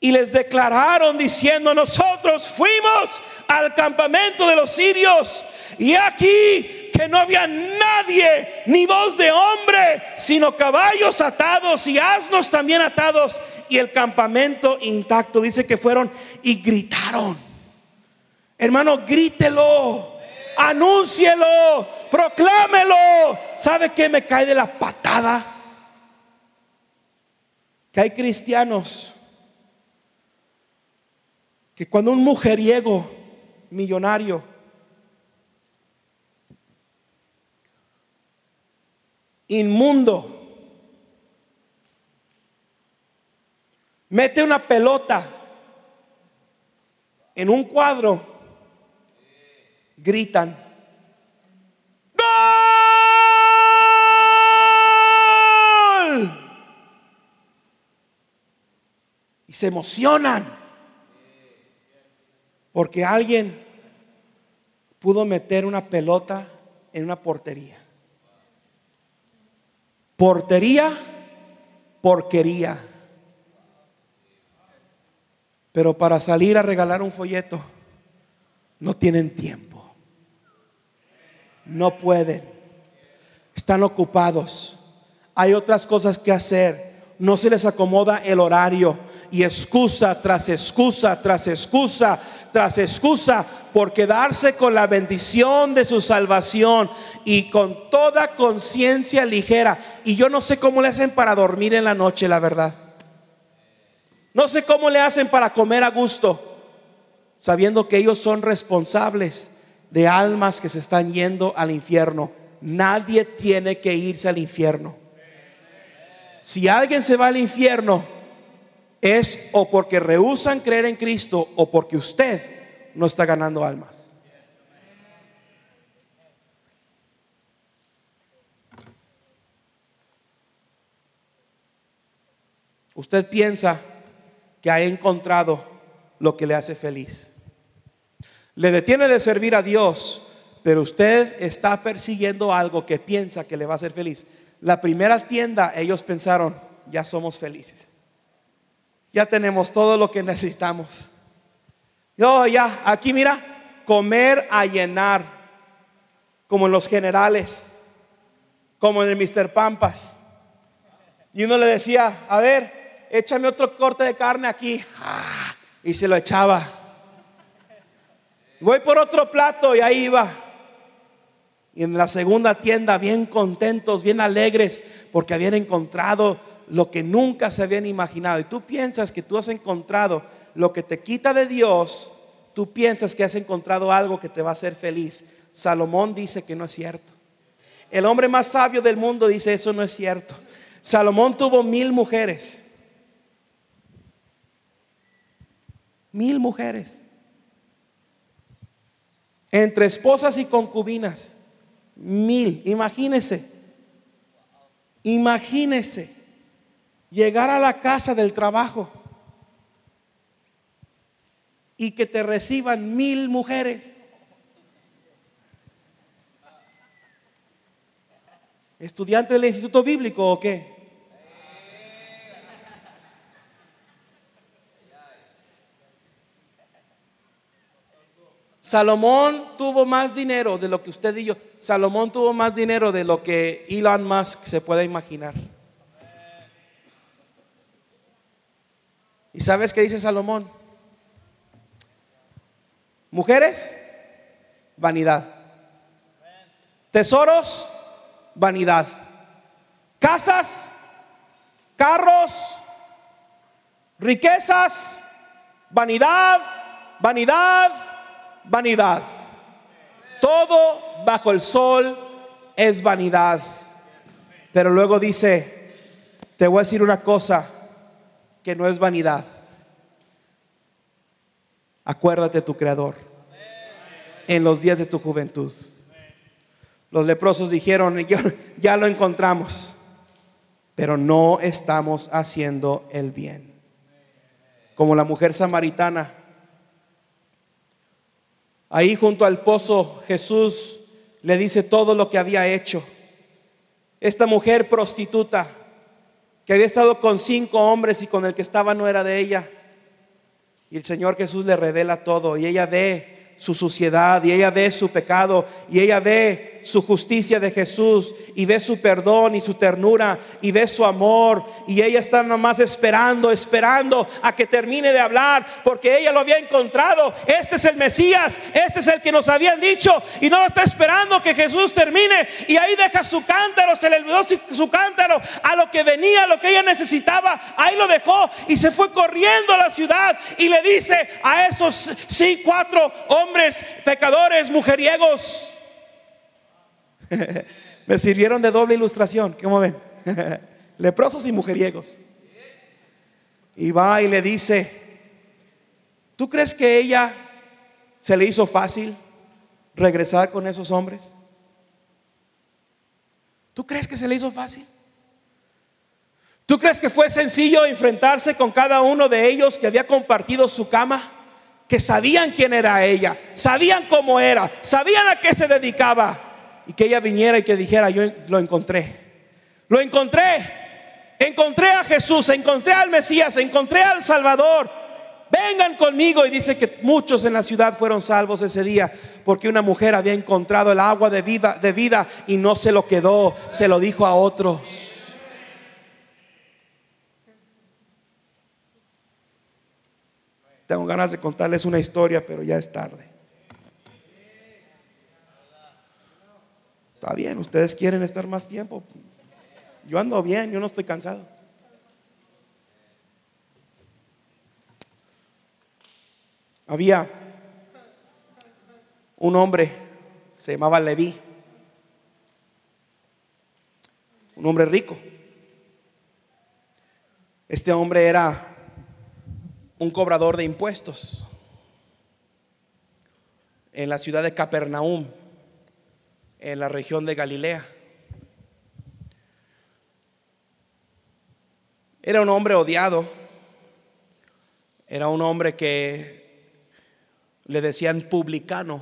y les declararon diciendo, nosotros fuimos al campamento de los sirios y aquí que no había nadie, ni voz de hombre, sino caballos atados y asnos también atados y el campamento intacto. Dice que fueron y gritaron. Hermano, grítelo, anúncielo, proclámelo. ¿Sabe qué me cae de la patada? Que hay cristianos que cuando un mujeriego millonario inmundo mete una pelota en un cuadro, gritan, ¡Gol! Y se emocionan. Porque alguien pudo meter una pelota en una portería. Portería, porquería. Pero para salir a regalar un folleto, no tienen tiempo. No pueden. Están ocupados. Hay otras cosas que hacer. No se les acomoda el horario y excusa tras excusa tras excusa tras excusa por quedarse con la bendición de su salvación y con toda conciencia ligera. Y yo no sé cómo le hacen para dormir en la noche, la verdad. No sé cómo le hacen para comer a gusto, sabiendo que ellos son responsables de almas que se están yendo al infierno. Nadie tiene que irse al infierno. Si alguien se va al infierno, es o porque rehusan creer en Cristo o porque usted no está ganando almas. Usted piensa que ha encontrado lo que le hace feliz. Le detiene de servir a Dios, pero usted está persiguiendo algo que piensa que le va a hacer feliz. La primera tienda, ellos pensaron, ya somos felices ya tenemos todo lo que necesitamos. Yo ya, aquí mira, comer a llenar, como en los generales, como en el Mr. Pampas. Y uno le decía, a ver, échame otro corte de carne aquí. Y se lo echaba. Voy por otro plato y ahí iba. Y en la segunda tienda, bien contentos, bien alegres, porque habían encontrado lo que nunca se habían imaginado. Y tú piensas que tú has encontrado lo que te quita de Dios, tú piensas que has encontrado algo que te va a hacer feliz. Salomón dice que no es cierto. El hombre más sabio del mundo dice eso no es cierto. Salomón tuvo mil mujeres. Mil mujeres. Entre esposas y concubinas. Mil. Imagínese. Imagínese. Llegar a la casa del trabajo y que te reciban mil mujeres. ¿Estudiante del Instituto Bíblico o qué? Salomón tuvo más dinero de lo que usted y yo. Salomón tuvo más dinero de lo que Elon Musk se puede imaginar. ¿Y sabes qué dice Salomón? Mujeres, vanidad. Tesoros, vanidad. Casas, carros, riquezas, vanidad, vanidad, vanidad. Todo bajo el sol es vanidad. Pero luego dice, te voy a decir una cosa que no es vanidad. Acuérdate tu creador en los días de tu juventud. Los leprosos dijeron, ya lo encontramos, pero no estamos haciendo el bien. Como la mujer samaritana. Ahí junto al pozo Jesús le dice todo lo que había hecho. Esta mujer prostituta que había estado con cinco hombres y con el que estaba no era de ella. Y el Señor Jesús le revela todo y ella ve su suciedad y ella ve su pecado y ella ve su justicia de Jesús y ve su perdón y su ternura y ve su amor. Y ella está nomás esperando, esperando a que termine de hablar porque ella lo había encontrado. Este es el Mesías, este es el que nos habían dicho y no está esperando que Jesús termine. Y ahí deja su cántaro, se le olvidó su, cántaro a lo que venía, a lo que ella necesitaba, ahí lo dejó y se fue corriendo a la ciudad y le dice a esos sí cuatro hombres pecadores, mujeriegos, Me sirvieron de doble ilustración, ¿cómo ven? Leprosos y mujeriegos. Y va y le dice, ¿tú crees que ella se le hizo fácil regresar con esos hombres? ¿Tú crees que se le hizo fácil? ¿Tú crees que fue sencillo enfrentarse con cada uno de ellos que había compartido su cama? Que sabían quién era ella, sabían cómo era, sabían a qué se dedicaba y que ella viniera y que dijera, yo lo encontré. Lo encontré. Encontré a Jesús, encontré al Mesías, encontré al Salvador. Vengan conmigo. Y dice que muchos en la ciudad fueron salvos ese día porque una mujer había encontrado el agua de vida, de vida y no se lo quedó, se lo dijo a otros. Tengo ganas de contarles una historia, pero ya es tarde. Está bien, ustedes quieren estar más tiempo. Yo ando bien, yo no estoy cansado. Había un hombre, se llamaba Leví, un hombre rico. Este hombre era un cobrador de impuestos en la ciudad de Capernaum en la región de Galilea. Era un hombre odiado, era un hombre que le decían publicano.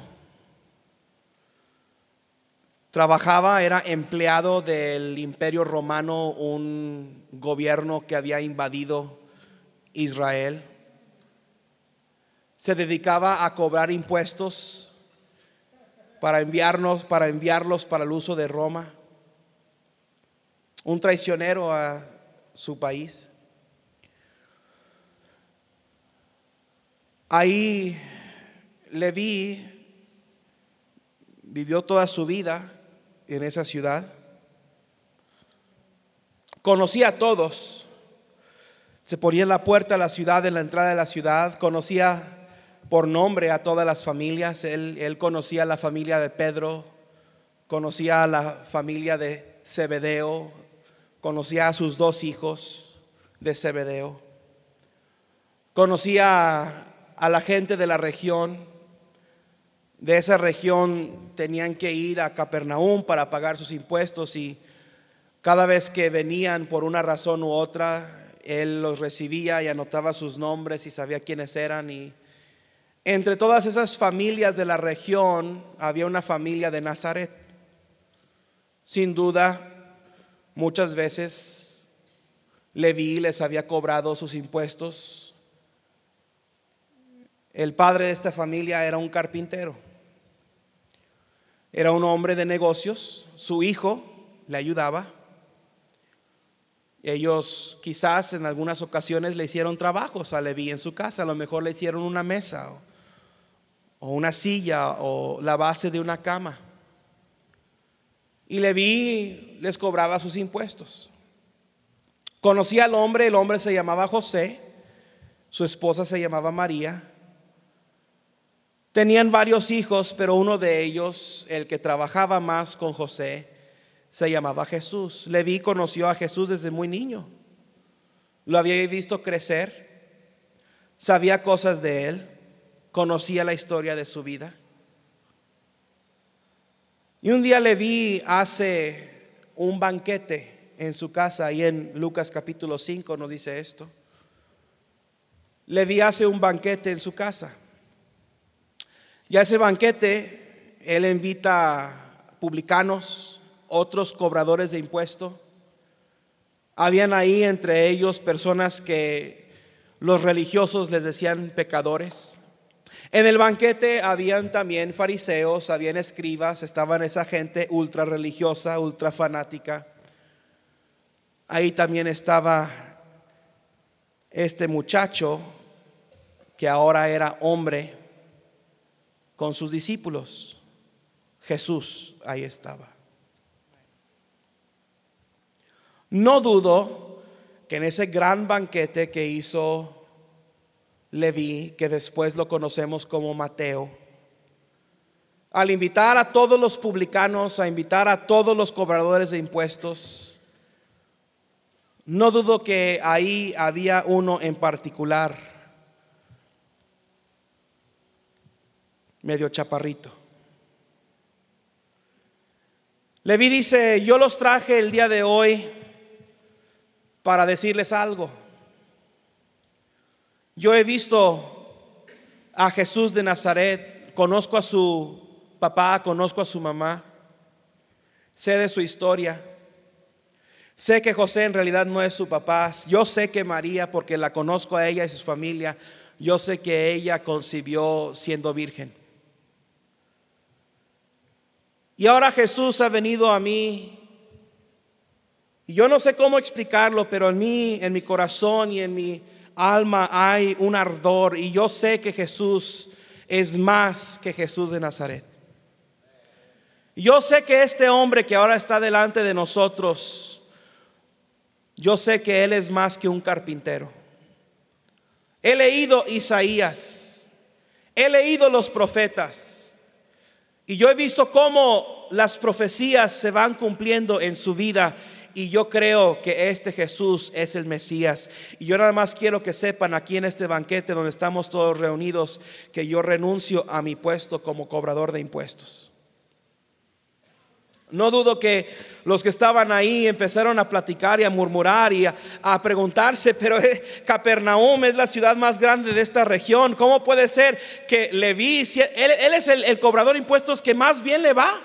Trabajaba, era empleado del imperio romano, un gobierno que había invadido Israel. Se dedicaba a cobrar impuestos para enviarnos, para enviarlos para el uso de Roma. Un traicionero a su país. Ahí Leví vivió toda su vida en esa ciudad. Conocía a todos. Se ponía en la puerta de la ciudad, en la entrada de la ciudad. Conocía por nombre a todas las familias. Él, él conocía a la familia de Pedro, conocía a la familia de Zebedeo, conocía a sus dos hijos de Zebedeo. Conocía a la gente de la región. De esa región tenían que ir a Capernaum para pagar sus impuestos y cada vez que venían por una razón u otra, él los recibía y anotaba sus nombres y sabía quiénes eran. Y entre todas esas familias de la región había una familia de Nazaret. Sin duda, muchas veces Leví les había cobrado sus impuestos el padre de esta familia era un carpintero. Era un hombre de negocios. Su hijo le ayudaba. Ellos quizás en algunas ocasiones le hicieron trabajos a Leví en su casa. A lo mejor le hicieron una mesa o, una silla o la base de una cama. Y Leví les cobraba sus impuestos. Conocía al hombre, el hombre se llamaba José, su esposa se llamaba María. Tenían varios hijos, pero uno de ellos, el que trabajaba más con José, se llamaba Jesús. Leví conoció a Jesús desde muy niño. Lo había visto crecer, sabía cosas de él, conocía la historia de su vida. Y un día Leví hace un banquete en su casa, y en Lucas capítulo 5 nos dice esto. Leví hace un banquete en su casa. Y a ese banquete él invita publicanos, otros cobradores de impuestos. Habían ahí entre ellos personas que los religiosos les decían pecadores. En el banquete habían también fariseos, habían escribas, estaban esa gente ultra religiosa, ultra fanática. Ahí también estaba este muchacho que ahora era hombre con sus discípulos. Jesús ahí estaba. No dudo que en ese gran banquete que hizo Leví, que después lo conocemos como Mateo, al invitar a todos los publicanos, a invitar a todos los cobradores de impuestos, no dudo que ahí había uno en particular medio chaparrito. Leví dice, yo los traje el día de hoy para decirles algo. Yo he visto a Jesús de Nazaret, conozco a su papá, conozco a su mamá, sé de su historia. Sé que José en realidad no es su papá. Yo sé que María, porque la conozco a ella y su familia, yo sé que ella concibió siendo virgen. Y ahora Jesús ha venido a mí. Y yo no sé cómo explicarlo, pero en mí, en mi corazón y en mi alma hay un ardor. Y yo sé que Jesús es más que Jesús de Nazaret. Yo sé que este hombre que ahora está delante de nosotros, yo sé que Él es más que un carpintero. He leído Isaías, he leído los profetas. Y yo he visto cómo las profecías se van cumpliendo en su vida y yo creo que este Jesús es el Mesías. Y yo nada más quiero que sepan aquí en este banquete donde estamos todos reunidos que yo renuncio a mi puesto como cobrador de impuestos. No dudo que los que estaban ahí empezaron a platicar y a murmurar y a, preguntarse, pero eh, Capernaum es la ciudad más grande de esta región. ¿Cómo puede ser que Leví, él, él es el cobrador de impuestos que más bien le va?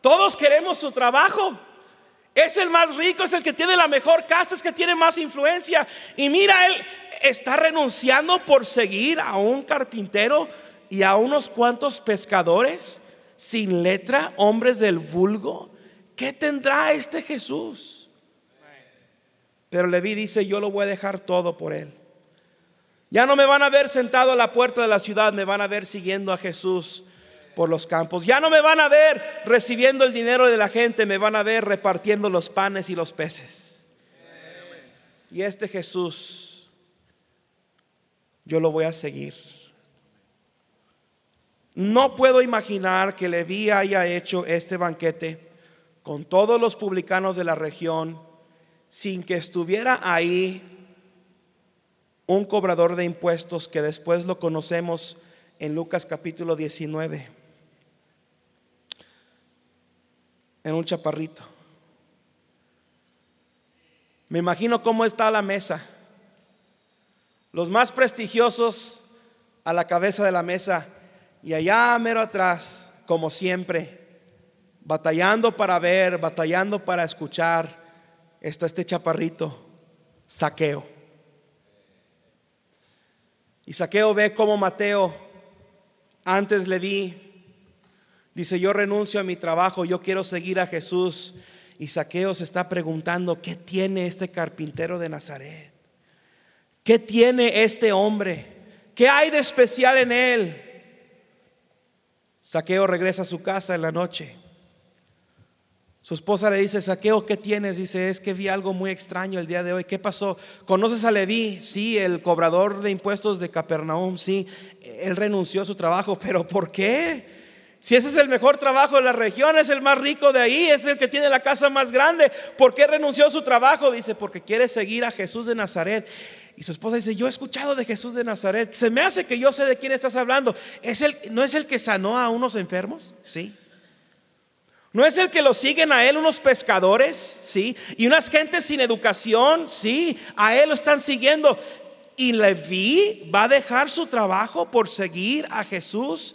Todos queremos su trabajo. Es el más rico, es el que tiene la mejor casa, es el que tiene más influencia. Y mira, él está renunciando por seguir a un carpintero y a unos cuantos pescadores sin letra, hombres del vulgo. ¿Qué tendrá este Jesús? Pero Leví dice, yo lo voy a dejar todo por él. Ya no me van a ver sentado a la puerta de la ciudad, me van a ver siguiendo a Jesús por los campos. Ya no me van a ver recibiendo el dinero de la gente, me van a ver repartiendo los panes y los peces. Y este Jesús, yo lo voy a seguir. No puedo imaginar que Leví haya hecho este banquete con todos los publicanos de la región sin que estuviera ahí un cobrador de impuestos que después lo conocemos en Lucas capítulo 19, en un chaparrito. Me imagino cómo está la mesa. Los más prestigiosos a la cabeza de la mesa y allá mero atrás, como siempre, batallando para ver, batallando para escuchar, está este chaparrito, saqueo. Y saqueo ve como Mateo, antes le di, dice, yo renuncio a mi trabajo, yo quiero seguir a Jesús. Y Saqueo se está preguntando, ¿qué tiene este carpintero de Nazaret? ¿Qué tiene este hombre? ¿Qué hay de especial en él? Saqueo regresa a su casa en la noche. Su esposa le dice, Saqueo, ¿qué tienes? Dice, es que vi algo muy extraño el día de hoy. ¿Qué pasó? ¿Conoces a Leví? Sí, el cobrador de impuestos de Capernaum. Sí, él renunció a su trabajo. ¿Pero por qué? Si ese es el mejor trabajo de la región, es el más rico de ahí, es el que tiene la casa más grande. ¿Por qué renunció a su trabajo? Dice, porque quiere seguir a Jesús de Nazaret. Y su esposa dice, yo he escuchado de Jesús de Nazaret. Se me hace que yo sé de quién estás hablando. ¿Es el, ¿No es el que sanó a unos enfermos? Sí. ¿No es el que lo siguen a él unos pescadores? Sí. Y unas gentes sin educación? Sí. A él lo están siguiendo. Y Leví va a dejar su trabajo por seguir a Jesús.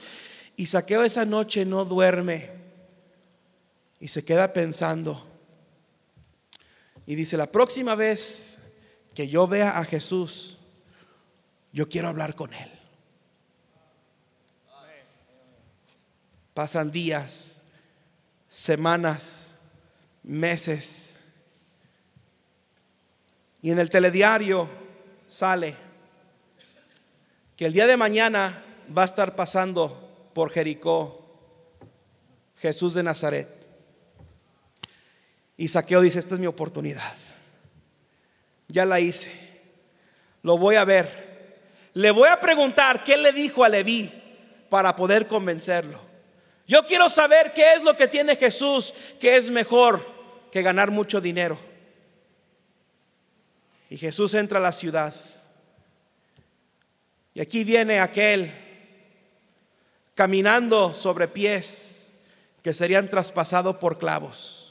Y Saqueo esa noche no duerme. Y se queda pensando. Y dice, la próxima vez que yo vea a Jesús, yo quiero hablar con Él. Pasan días, semanas, meses. Y en el telediario sale que el día de mañana va a estar pasando por Jericó Jesús de Nazaret. Y Saqueo dice, esta es mi oportunidad ya la hice. Lo voy a ver. Le voy a preguntar qué le dijo a Leví para poder convencerlo. Yo quiero saber qué es lo que tiene Jesús que es mejor que ganar mucho dinero. Y Jesús entra a la ciudad. Y aquí viene aquel caminando sobre pies que serían traspasados por clavos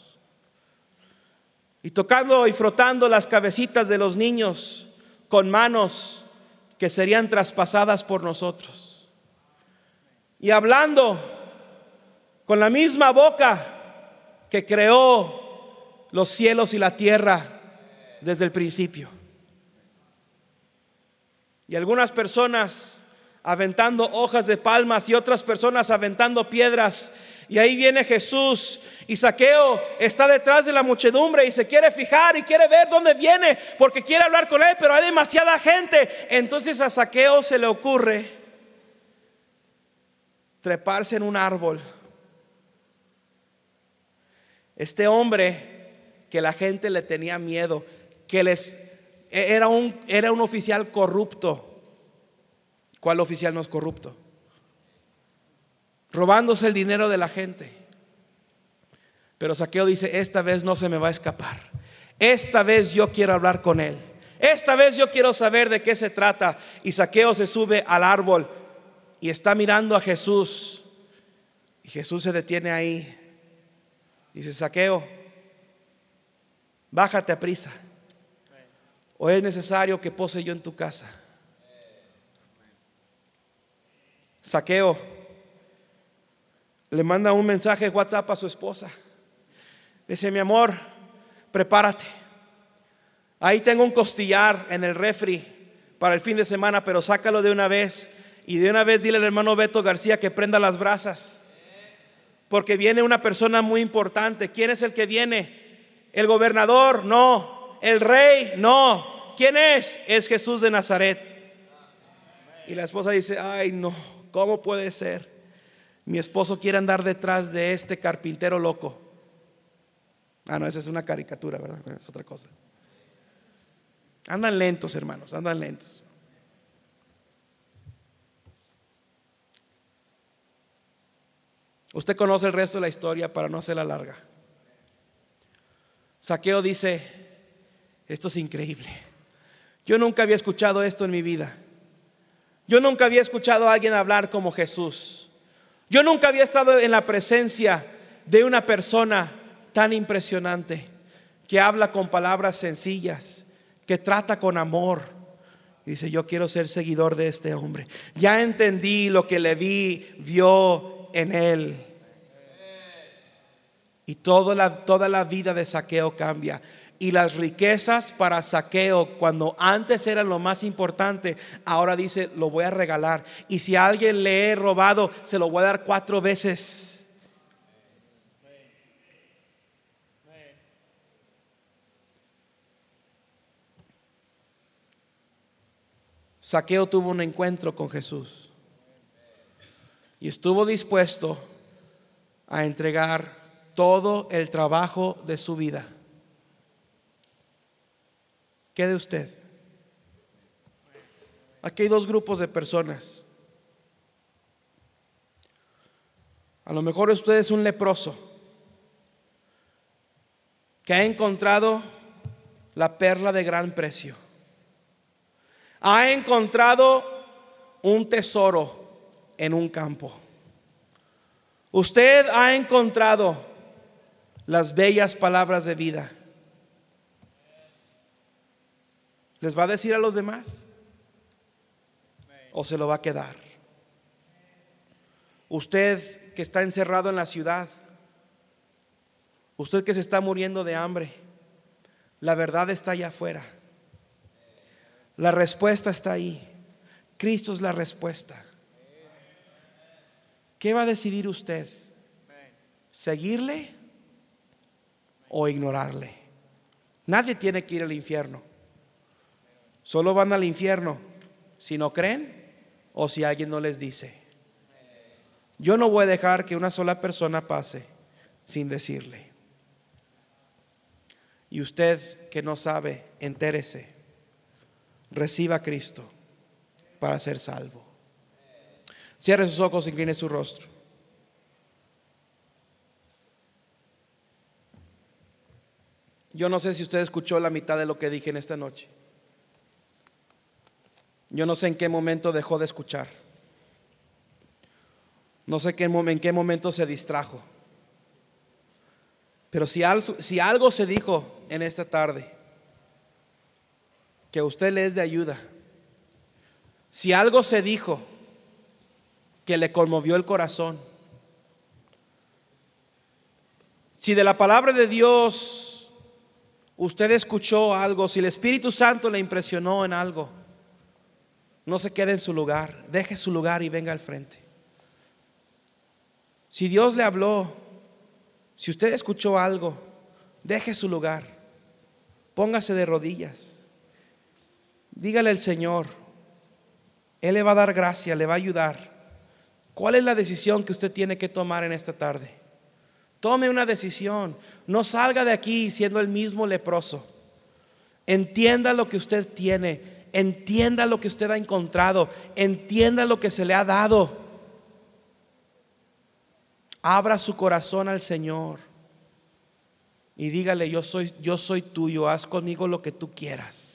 y tocando y frotando las cabecitas de los niños con manos que serían traspasadas por nosotros. Y hablando con la misma boca que creó los cielos y la tierra desde el principio. Y algunas personas aventando hojas de palmas y otras personas aventando piedras y ahí viene Jesús y Saqueo está detrás de la muchedumbre y se quiere fijar y quiere ver dónde viene porque quiere hablar con él, pero hay demasiada gente. Entonces a Saqueo se le ocurre treparse en un árbol. Este hombre que la gente le tenía miedo, que les era un, era un oficial corrupto. ¿Cuál oficial no es corrupto? robándose el dinero de la gente. Pero Saqueo dice, esta vez no se me va a escapar. Esta vez yo quiero hablar con él. Esta vez yo quiero saber de qué se trata. Y Saqueo se sube al árbol y está mirando a Jesús. Y Jesús se detiene ahí. Dice, Saqueo, bájate a prisa. O es necesario que pose yo en tu casa. Saqueo le manda un mensaje WhatsApp a su esposa. Dice, mi amor, prepárate. Ahí tengo un costillar en el refri para el fin de semana, pero sácalo de una vez. Y de una vez dile al hermano Beto García que prenda las brasas. porque viene una persona muy importante. ¿Quién es el que viene? ¿El gobernador? No. ¿El rey? No. ¿Quién es? Es Jesús de Nazaret. Y la esposa dice, ay no, ¿cómo puede ser? Mi esposo quiere andar detrás de este carpintero loco. Ah, no, esa es una caricatura, ¿verdad? Es otra cosa. Andan lentos, hermanos, andan lentos. Usted conoce el resto de la historia para no hacerla larga. Saqueo dice, esto es increíble. Yo nunca había escuchado esto en mi vida. Yo nunca había escuchado a alguien hablar como Jesús. Yo nunca había estado en la presencia de una persona tan impresionante que habla con palabras sencillas, que trata con amor. Dice, yo quiero ser seguidor de este hombre. Ya entendí lo que le vi, vio en él. Y toda la, toda la vida de saqueo cambia. Y las riquezas para saqueo, cuando antes eran lo más importante, ahora dice, lo voy a regalar. Y si a alguien le he robado, se lo voy a dar cuatro veces. Saqueo tuvo un encuentro con Jesús y estuvo dispuesto a entregar todo el trabajo de su vida. ¿Qué de usted? Aquí hay dos grupos de personas. A lo mejor usted es un leproso que ha encontrado la perla de gran precio ha encontrado un tesoro en un campo. Usted ha encontrado las bellas palabras de vida. ¿Les va a decir a los demás? ¿O se lo va a quedar? Usted que está encerrado en la ciudad, usted que se está muriendo de hambre, la verdad está allá afuera. La respuesta está ahí. Cristo es la respuesta. ¿Qué va a decidir usted? ¿Seguirle o ignorarle? Nadie tiene que ir al infierno. Solo van al infierno si no creen o si alguien no les dice. Yo no voy a dejar que una sola persona pase sin decirle. Y usted que no sabe, entérese reciba a Cristo para ser salvo. Cierre sus ojos, incline su rostro. Yo no sé si usted escuchó la mitad de lo que dije en esta noche. Yo no sé en qué momento dejó de escuchar. No sé en qué momento se distrajo. Pero si algo, si algo se dijo en esta tarde, que a usted le es de ayuda. Si algo se dijo que le conmovió el corazón, si de la palabra de Dios usted escuchó algo, si el Espíritu Santo le impresionó en algo, no se quede en su lugar, deje su lugar y venga al frente. Si Dios le habló, si usted escuchó algo, deje su lugar, póngase de rodillas. Dígale al Señor, Él le va a dar gracia, le va a ayudar. ¿Cuál es la decisión que usted tiene que tomar en esta tarde? Tome una decisión. No salga de aquí siendo el mismo leproso. Entienda lo que usted tiene. Entienda lo que usted ha encontrado. Entienda lo que se le ha dado. Abra su corazón al Señor. Y dígale, yo soy, yo soy tuyo. Haz conmigo lo que tú quieras.